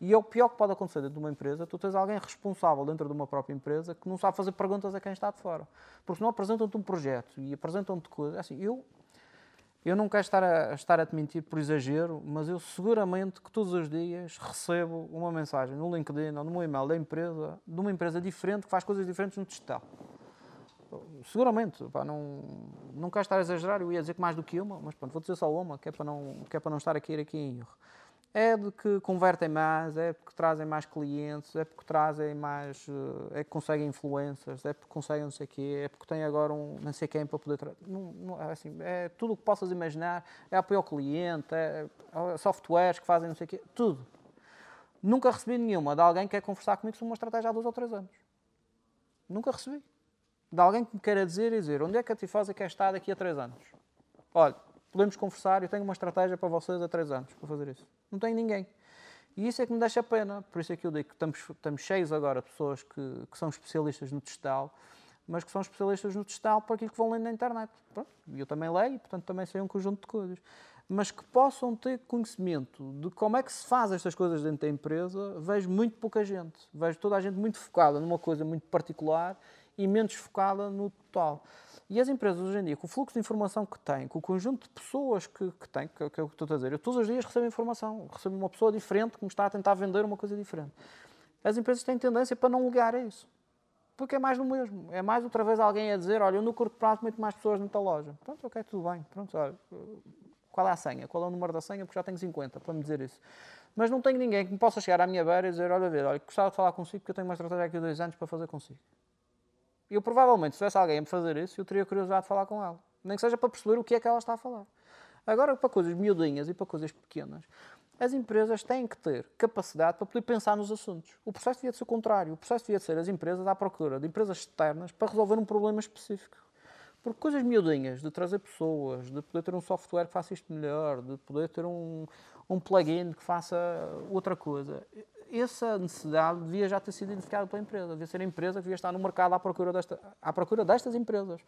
E é o pior que pode acontecer dentro de uma empresa, tu tens alguém responsável dentro de uma própria empresa que não sabe fazer perguntas a quem está de fora. Porque senão apresentam-te um projeto e apresentam-te coisas. Assim, eu, eu não quero estar a, estar a te mentir por exagero, mas eu seguramente que todos os dias recebo uma mensagem no LinkedIn ou no e-mail da empresa, de uma empresa diferente que faz coisas diferentes no digital seguramente, pá, não, não quero estar a exagerar, eu ia dizer que mais do que uma, mas pronto, vou dizer só uma, que é para não, que é para não estar aqui, aqui em erro. é de que convertem mais, é porque trazem mais clientes, é porque trazem mais, eh, é que conseguem influências, é porque conseguem não sei o quê, é porque têm agora um não sei quem para poder... É, assim, é tudo o que possas imaginar, é apoio ao cliente, é, é softwares que fazem não sei o quê, tudo. Nunca recebi nenhuma de alguém que quer conversar comigo sobre uma estratégia há dois ou três anos. Nunca recebi. De alguém que me queira dizer e dizer onde é que a Tifosa quer estar daqui a três anos. Olha, podemos conversar, eu tenho uma estratégia para vocês há três anos para fazer isso. Não tem ninguém. E isso é que me deixa pena. Por isso é que eu digo que estamos, estamos cheios agora de pessoas que, que são especialistas no textal, mas que são especialistas no textal para aquilo que vão lendo na internet. E eu também leio, portanto também sei um conjunto de coisas. Mas que possam ter conhecimento de como é que se faz estas coisas dentro da empresa, vejo muito pouca gente. Vejo toda a gente muito focada numa coisa muito particular e menos focada no total. E as empresas hoje em dia, com o fluxo de informação que têm, com o conjunto de pessoas que, que têm, que, que é o que estou a dizer, eu todos os dias recebo informação, recebo uma pessoa diferente que me está a tentar vender uma coisa diferente. As empresas têm tendência para não ligar a isso. Porque é mais do mesmo. É mais outra vez alguém a dizer, olha, eu no curto prazo muito mais pessoas nesta loja. Pronto, ok, tudo bem. Pronto, olha, qual é a senha? Qual é o número da senha? Porque já tenho 50 para me dizer isso. Mas não tenho ninguém que me possa chegar à minha beira e dizer, olha, ver, olha, gostava de falar consigo porque eu tenho uma estratégia aqui há dois anos para fazer consigo. Eu provavelmente, se tivesse alguém a me fazer isso, eu teria curiosidade de falar com ela. Nem que seja para perceber o que é que ela está a falar. Agora, para coisas miudinhas e para coisas pequenas, as empresas têm que ter capacidade para poder pensar nos assuntos. O processo devia ser o contrário. O processo devia ser as empresas à procura de empresas externas para resolver um problema específico. Porque coisas miudinhas, de trazer pessoas, de poder ter um software que faça isto melhor, de poder ter um, um plugin que faça outra coisa, essa necessidade devia já ter sido identificada pela empresa, devia ser a empresa que devia estar no mercado à procura, desta, à procura destas empresas.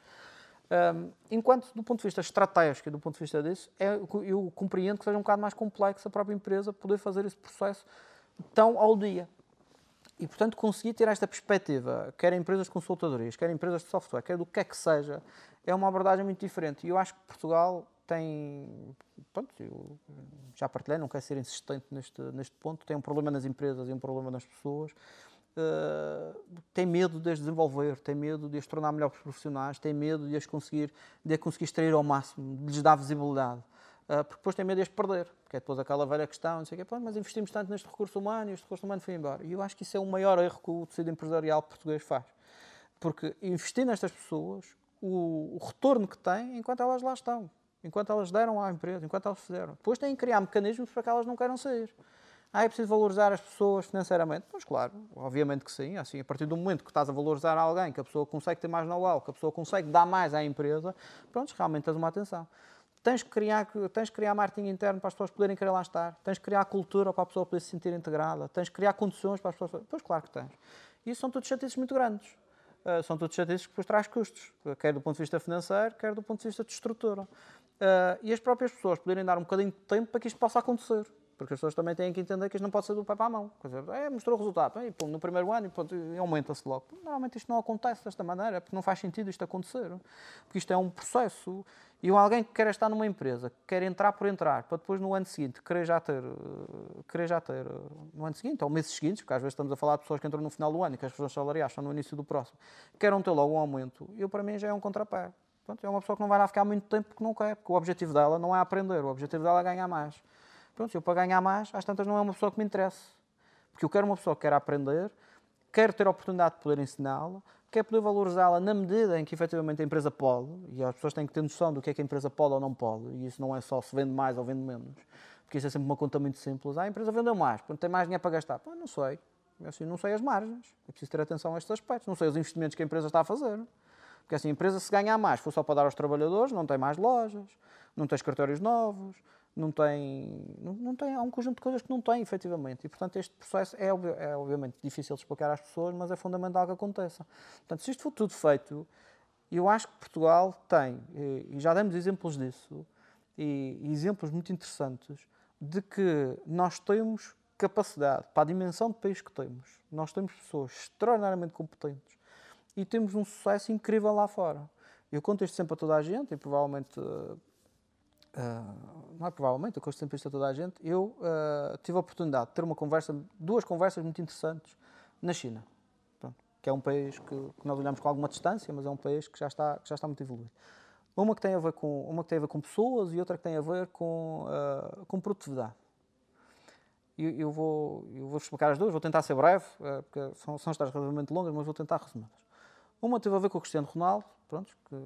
Um, enquanto, do ponto de vista estratégico e do ponto de vista disso, é, eu compreendo que seja um bocado mais complexo a própria empresa poder fazer esse processo tão ao dia. E, portanto, conseguir ter esta perspectiva, quer empresas de consultadorias, quer empresas de software, quer do que é que seja, é uma abordagem muito diferente. E eu acho que Portugal tem. Pronto, eu já partilhei, não quero ser insistente neste, neste ponto. Tem um problema nas empresas e um problema nas pessoas. Uh, tem medo de as desenvolver, tem medo de as tornar melhores profissionais, tem medo de as conseguir, de as conseguir extrair ao máximo, de lhes dar visibilidade. Uh, porque depois tem medo de as perder, porque é depois aquela velha questão, não sei o quê, mas investimos tanto neste recurso humano e este recurso humano foi embora. E eu acho que isso é o maior erro que o tecido empresarial português faz. Porque investir nestas pessoas, o, o retorno que tem enquanto elas lá estão enquanto elas deram à empresa, enquanto elas fizeram. Depois têm que criar mecanismos para que elas não queiram sair. Ah, é preciso valorizar as pessoas financeiramente? Pois claro, obviamente que sim. Assim, a partir do momento que estás a valorizar alguém, que a pessoa consegue ter mais know-how, que a pessoa consegue dar mais à empresa, pronto, realmente tens uma atenção. Tens que, criar, tens que criar marketing interno para as pessoas poderem querer lá estar. Tens que criar cultura para a pessoa poder se sentir integrada. Tens que criar condições para as pessoas... Pois claro que tens. E isso são todos chatices muito grandes. Uh, são todos chatices que depois traz custos, quer do ponto de vista financeiro, quer do ponto de vista de estrutura uh, e as próprias pessoas poderem dar um bocadinho de tempo para que isto possa acontecer. Porque as pessoas também têm que entender que isto não pode ser do pé para a mão. Dizer, é, mostrou o resultado, e, pum, no primeiro ano e aumenta-se logo. Normalmente isto não acontece desta maneira, porque não faz sentido isto acontecer. Porque isto é um processo. E alguém que quer estar numa empresa, que quer entrar por entrar, para depois no ano seguinte querer já ter, querer já ter no ano seguinte, ou meses seguintes, porque às vezes estamos a falar de pessoas que entram no final do ano e que as pessoas salariais estão no início do próximo, queiram ter logo um aumento, eu para mim já é um contrapé. Pronto, é uma pessoa que não vai lá ficar muito tempo porque não quer, porque o objetivo dela não é aprender, o objetivo dela é ganhar mais. Pronto, eu para ganhar mais, às tantas não é uma pessoa que me interessa. Porque eu quero uma pessoa que quer aprender, quer ter a oportunidade de poder ensiná-la, quer poder valorizá-la na medida em que efetivamente a empresa pode, e as pessoas têm que ter noção do que é que a empresa pode ou não pode, e isso não é só se vende mais ou vende menos, porque isso é sempre uma conta muito simples. Ah, a empresa vendeu mais, portanto tem mais dinheiro para gastar. Pô, não sei. Eu, assim, não sei as margens. É preciso ter atenção a estes aspectos. Não sei os investimentos que a empresa está a fazer. Porque assim, a empresa se ganhar mais, for só para dar aos trabalhadores, não tem mais lojas, não tem escritórios novos, não tem, não, não, tem, há um conjunto de coisas que não tem, efetivamente. E, portanto, este processo é, é, obviamente difícil de explicar às pessoas, mas é fundamental que aconteça. Portanto, se isto for tudo feito, eu acho que Portugal tem, e já demos exemplos disso, e, e exemplos muito interessantes, de que nós temos capacidade, para a dimensão de país que temos, nós temos pessoas extraordinariamente competentes, e temos um sucesso incrível lá fora. Eu conto isto sempre a toda a gente e provavelmente. Uh, não é provavelmente, eu conto sempre isto a toda a gente. Eu uh, tive a oportunidade de ter uma conversa, duas conversas muito interessantes na China, Pronto, que é um país que, que, nós olhamos com alguma distância, mas é um país que já está, que já está muito evoluído. Uma que tem a ver com, uma que tem a ver com pessoas e outra que tem a ver com, uh, com produtividade. E eu vou, eu vou explicar as duas, vou tentar ser breve, porque são, são histórias relativamente longas, mas vou tentar resumir-las. Uma teve a ver com o Cristiano Ronaldo, pronto, que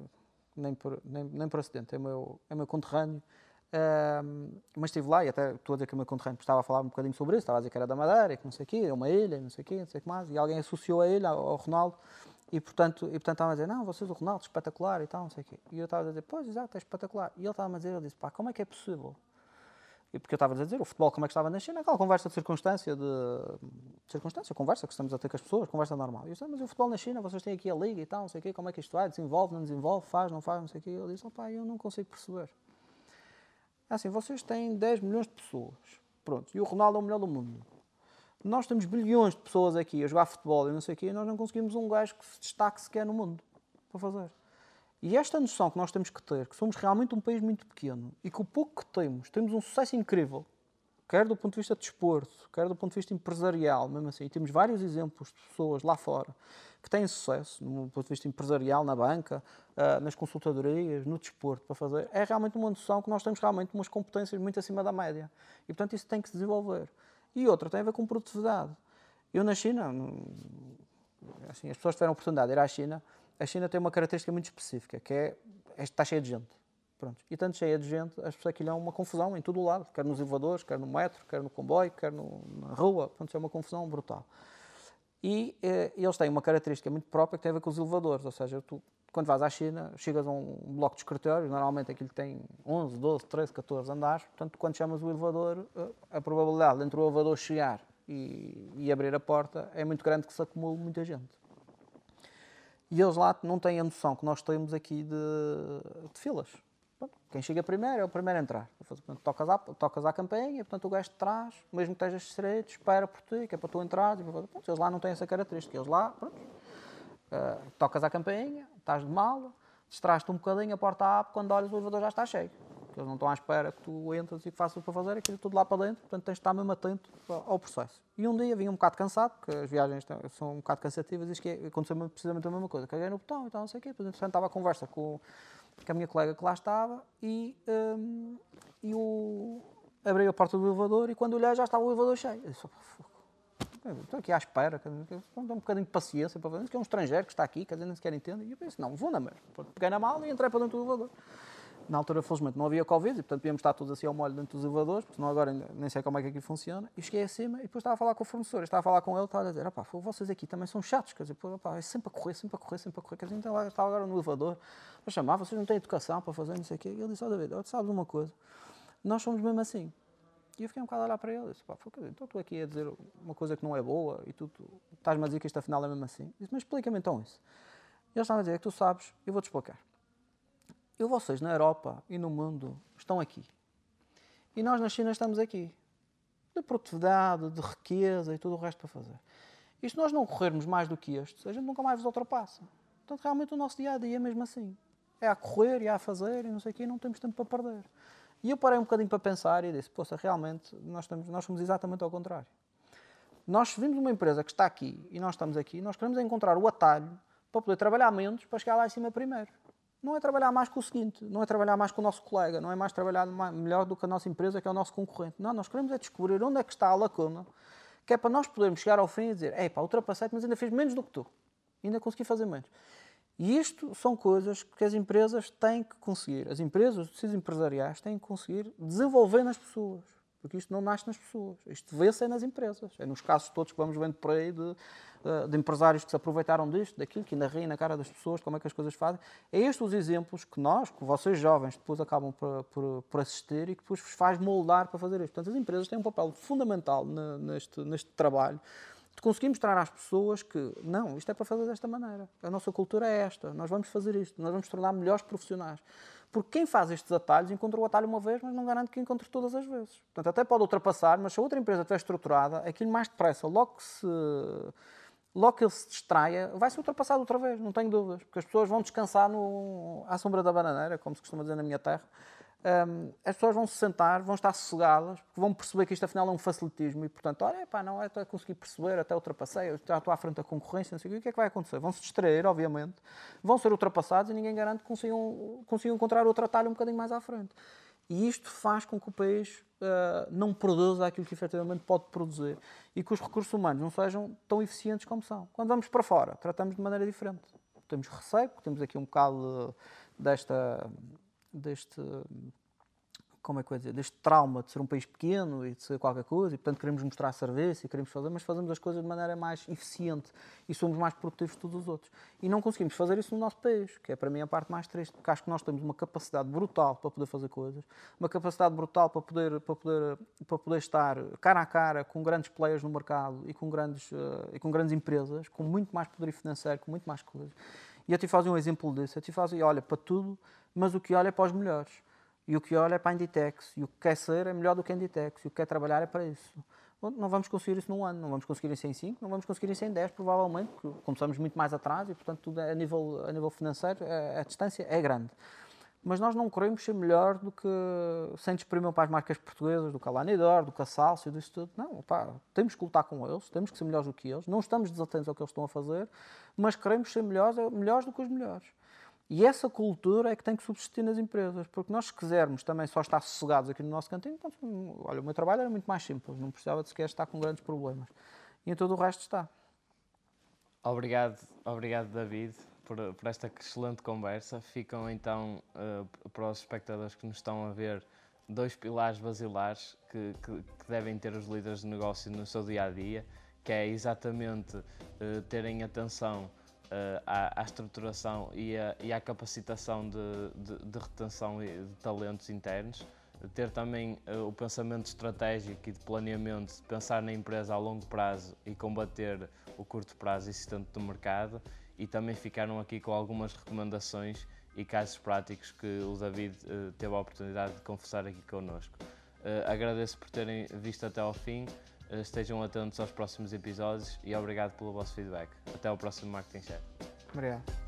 nem por, nem, nem por acidente, é meu, é meu conterrâneo, uh, mas estive lá e até estou a dizer que o meu conterrâneo estava a falar um bocadinho sobre isso, estava a dizer que era da Madeira, que não sei o quê, é uma ilha, não sei o quê, não sei o que mais, e alguém associou a ele, ao, ao Ronaldo, e portanto, e portanto estava a dizer, não, vocês o Ronaldo, espetacular e tal, não sei o quê. E eu estava a dizer, pois, exato, é espetacular. E ele estava a dizer, ele disse, pá, como é que é possível? E porque eu estava a dizer, o futebol como é que estava na China, aquela conversa de circunstância, de, de circunstância, conversa que estamos a ter com as pessoas, conversa normal. E eu disse, mas o futebol na China, vocês têm aqui a liga e tal, não sei o quê, como é que isto vai, desenvolve, não desenvolve, faz, não faz, não sei o quê. Ele disse, pá, eu não consigo perceber. É assim, vocês têm 10 milhões de pessoas, pronto, e o Ronaldo é o melhor do mundo. Nós temos bilhões de pessoas aqui a jogar futebol e não sei o quê, e nós não conseguimos um gajo que se destaque sequer no mundo para fazer. E esta noção que nós temos que ter, que somos realmente um país muito pequeno e que o pouco que temos, temos um sucesso incrível, quer do ponto de vista de desporto, quer do ponto de vista empresarial, mesmo assim, e temos vários exemplos de pessoas lá fora que têm sucesso, no ponto de vista empresarial, na banca, ah, nas consultadorias, no desporto, para fazer, é realmente uma noção que nós temos realmente umas competências muito acima da média. E, portanto, isso tem que se desenvolver. E outra tem a ver com produtividade. Eu na China, assim, as pessoas tiveram a oportunidade de ir à China, a China tem uma característica muito específica, que é, está cheia de gente. Pronto. E tanto cheia de gente, as pessoas aquilo é uma confusão em todo o lado, quer nos elevadores, quer no metro, quer no comboio, quer no, na rua, pronto, é uma confusão brutal. E eh, eles têm uma característica muito própria que tem a ver com os elevadores, ou seja, tu, quando vais à China, chegas a um bloco de escritórios, normalmente aquilo tem 11, 12, 13, 14 andares, portanto, quando chamas o elevador, eh, a probabilidade de entre o elevador chegar e, e abrir a porta é muito grande que se acumule muita gente. E eles lá não têm a noção que nós temos aqui de, de filas. Quem chega primeiro é o primeiro a entrar. Portanto, tocas, à, tocas à campainha, portanto o gajo de trás, mesmo que estejas estreito, espera por ti, que é para tu entrar. Pronto, eles lá não têm essa característica. Eles lá, pronto, uh, tocas à campainha, estás de mala, distrais-te um bocadinho, a porta abre, quando olhas o elevador já está cheio. Porque eles não estão à espera que tu entres e que faças para fazer aquilo tudo lá para dentro, portanto tens de estar mesmo atento ao processo. E um dia vim um bocado cansado, porque as viagens são um bocado cansativas, e que aconteceu precisamente a mesma coisa. Caguei no botão e tal, não sei o quê, depois entretanto estava a conversa com, com a minha colega que lá estava e, um, e o, abri a porta do elevador e quando olhei já estava o elevador cheio. Eu disse, estou aqui à espera, um bocadinho de paciência para fazer, que é um estrangeiro que está aqui, quer dizer, nem sequer entende. E eu pensei, não, vou na mesma. Peguei na mala e entrei para dentro do elevador. Na altura, felizmente, não havia Covid e, portanto, podíamos estar todos assim ao molho dentro dos elevadores, porque senão agora nem sei como é que aquilo funciona. E cheguei acima e depois estava a falar com o fornecedor, estava a falar com ele, estava a dizer, opá, vocês aqui também são chatos, quer dizer, opá, é sempre a correr, sempre a correr, sempre a correr. Quer dizer, então, eu estava agora no elevador, para chamar, vocês não têm educação para fazer, não sei o quê. E ele disse, ó oh, David, sabes uma coisa, nós somos mesmo assim. E eu fiquei um bocado a olhar para ele disse, pá, então estou aqui a dizer uma coisa que não é boa e tu, tu estás-me a dizer que isto afinal é mesmo assim. disse, mas explica-me então isso. E ele estava a dizer, é que tu sabes, eu vou-te explicar. E vocês na Europa e no mundo estão aqui. E nós na China estamos aqui. De produtividade, de riqueza e tudo o resto para fazer. E se nós não corrermos mais do que estes, a gente nunca mais vos ultrapassa. Portanto, realmente o nosso dia a dia é mesmo assim. É a correr e a fazer e não sei o quê, não temos tempo para perder. E eu parei um bocadinho para pensar e disse: Poxa, realmente nós, estamos, nós somos exatamente ao contrário. Nós vimos uma empresa que está aqui e nós estamos aqui, nós queremos encontrar o atalho para poder trabalhar menos para chegar lá em cima primeiro não é trabalhar mais com o seguinte, não é trabalhar mais com o nosso colega, não é mais trabalhar melhor do que a nossa empresa, que é o nosso concorrente. Não, nós queremos é descobrir onde é que está a lacuna, que é para nós podermos chegar ao fim e dizer, ei pá, ultrapassei-te, mas ainda fiz menos do que tu. Ainda consegui fazer menos. E isto são coisas que as empresas têm que conseguir. As empresas, os tecidos empresariais, têm que conseguir desenvolver nas pessoas. Porque isto não nasce nas pessoas. Isto vê-se é nas empresas. É nos casos todos que vamos vendo por aí de de empresários que se aproveitaram disto, daquilo, que ainda riem na cara das pessoas, como é que as coisas fazem. É estes os exemplos que nós, que vocês jovens, depois acabam por, por, por assistir e que depois vos faz moldar para fazer isto. Portanto, as empresas têm um papel fundamental neste, neste trabalho de conseguir mostrar às pessoas que não, isto é para fazer desta maneira. A nossa cultura é esta, nós vamos fazer isto, nós vamos tornar melhores profissionais. Porque quem faz estes atalhos encontra o atalho uma vez, mas não garante que encontre todas as vezes. Portanto, até pode ultrapassar, mas se a outra empresa estiver estruturada, aquilo mais depressa, logo que se logo que ele se distraia, vai ser ultrapassado outra vez, não tenho dúvidas, porque as pessoas vão descansar no, à sombra da bananeira, como se costuma dizer na minha terra. Um, as pessoas vão se sentar, vão estar sossegadas, porque vão perceber que isto afinal é um facilitismo e, portanto, olha, pá, não, é até consegui perceber, até ultrapassei, já estou à frente da concorrência, não sei o que é que vai acontecer? Vão se distrair, obviamente, vão ser ultrapassados e ninguém garante que consigam, consigam encontrar outro atalho um bocadinho mais à frente. E isto faz com que o país uh, não produza aquilo que efetivamente pode produzir e que os recursos humanos não sejam tão eficientes como são. Quando vamos para fora, tratamos de maneira diferente. Temos receio, temos aqui um bocado desta, deste como é que eu dizer, deste trauma de ser um país pequeno e de ser qualquer coisa, e portanto queremos mostrar serviço e queremos fazer, mas fazemos as coisas de maneira mais eficiente e somos mais produtivos que todos os outros. E não conseguimos fazer isso no nosso país, que é para mim a parte mais triste, porque acho que nós temos uma capacidade brutal para poder fazer coisas, uma capacidade brutal para poder, para poder, para poder estar cara a cara com grandes players no mercado e com grandes, uh, e com grandes empresas, com muito mais poder financeiro, com muito mais coisas. E a Tifaz é um exemplo disso. A Tifaz olha para tudo, mas o que olha é para os melhores. E o que olha é para a Inditex. E o que quer ser é melhor do que a Inditex. E o que quer trabalhar é para isso. Não vamos conseguir isso num ano, não vamos conseguir isso em 5, não vamos conseguir isso em 10, provavelmente, porque começamos muito mais atrás e, portanto, tudo é a nível, a nível financeiro, a, é, a distância é grande. Mas nós não queremos ser melhor do que, sem desprimir para as marcas portuguesas, do que a do que disso tudo. Não, pá, temos que lutar com eles, temos que ser melhores do que eles, não estamos desatentos ao que eles estão a fazer, mas queremos ser melhores, melhores do que os melhores. E essa cultura é que tem que subsistir nas empresas, porque nós, se quisermos também só estar sossegados aqui no nosso cantinho, então, olha, o meu trabalho era muito mais simples, não precisava de sequer estar com grandes problemas. E em todo o resto está. Obrigado, obrigado David, por, por esta excelente conversa. Ficam então, uh, para os espectadores que nos estão a ver, dois pilares basilares que, que, que devem ter os líderes de negócio no seu dia a dia, que é exatamente uh, terem atenção à, à, estruturação e, a, e à capacitação de, de, de, retenção de talentos internos, ter também uh, o pensamento estratégico e de planeamento, de pensar na empresa a longo prazo e combater o curto prazo existente do mercado e também ficaram aqui com algumas recomendações e casos práticos que o David uh, teve a oportunidade de confessar aqui connosco. agradeço por terem visto até ao fim. Estejam atentos aos próximos episódios e obrigado pelo vosso feedback. Até ao próximo Marketing Chat. Obrigado.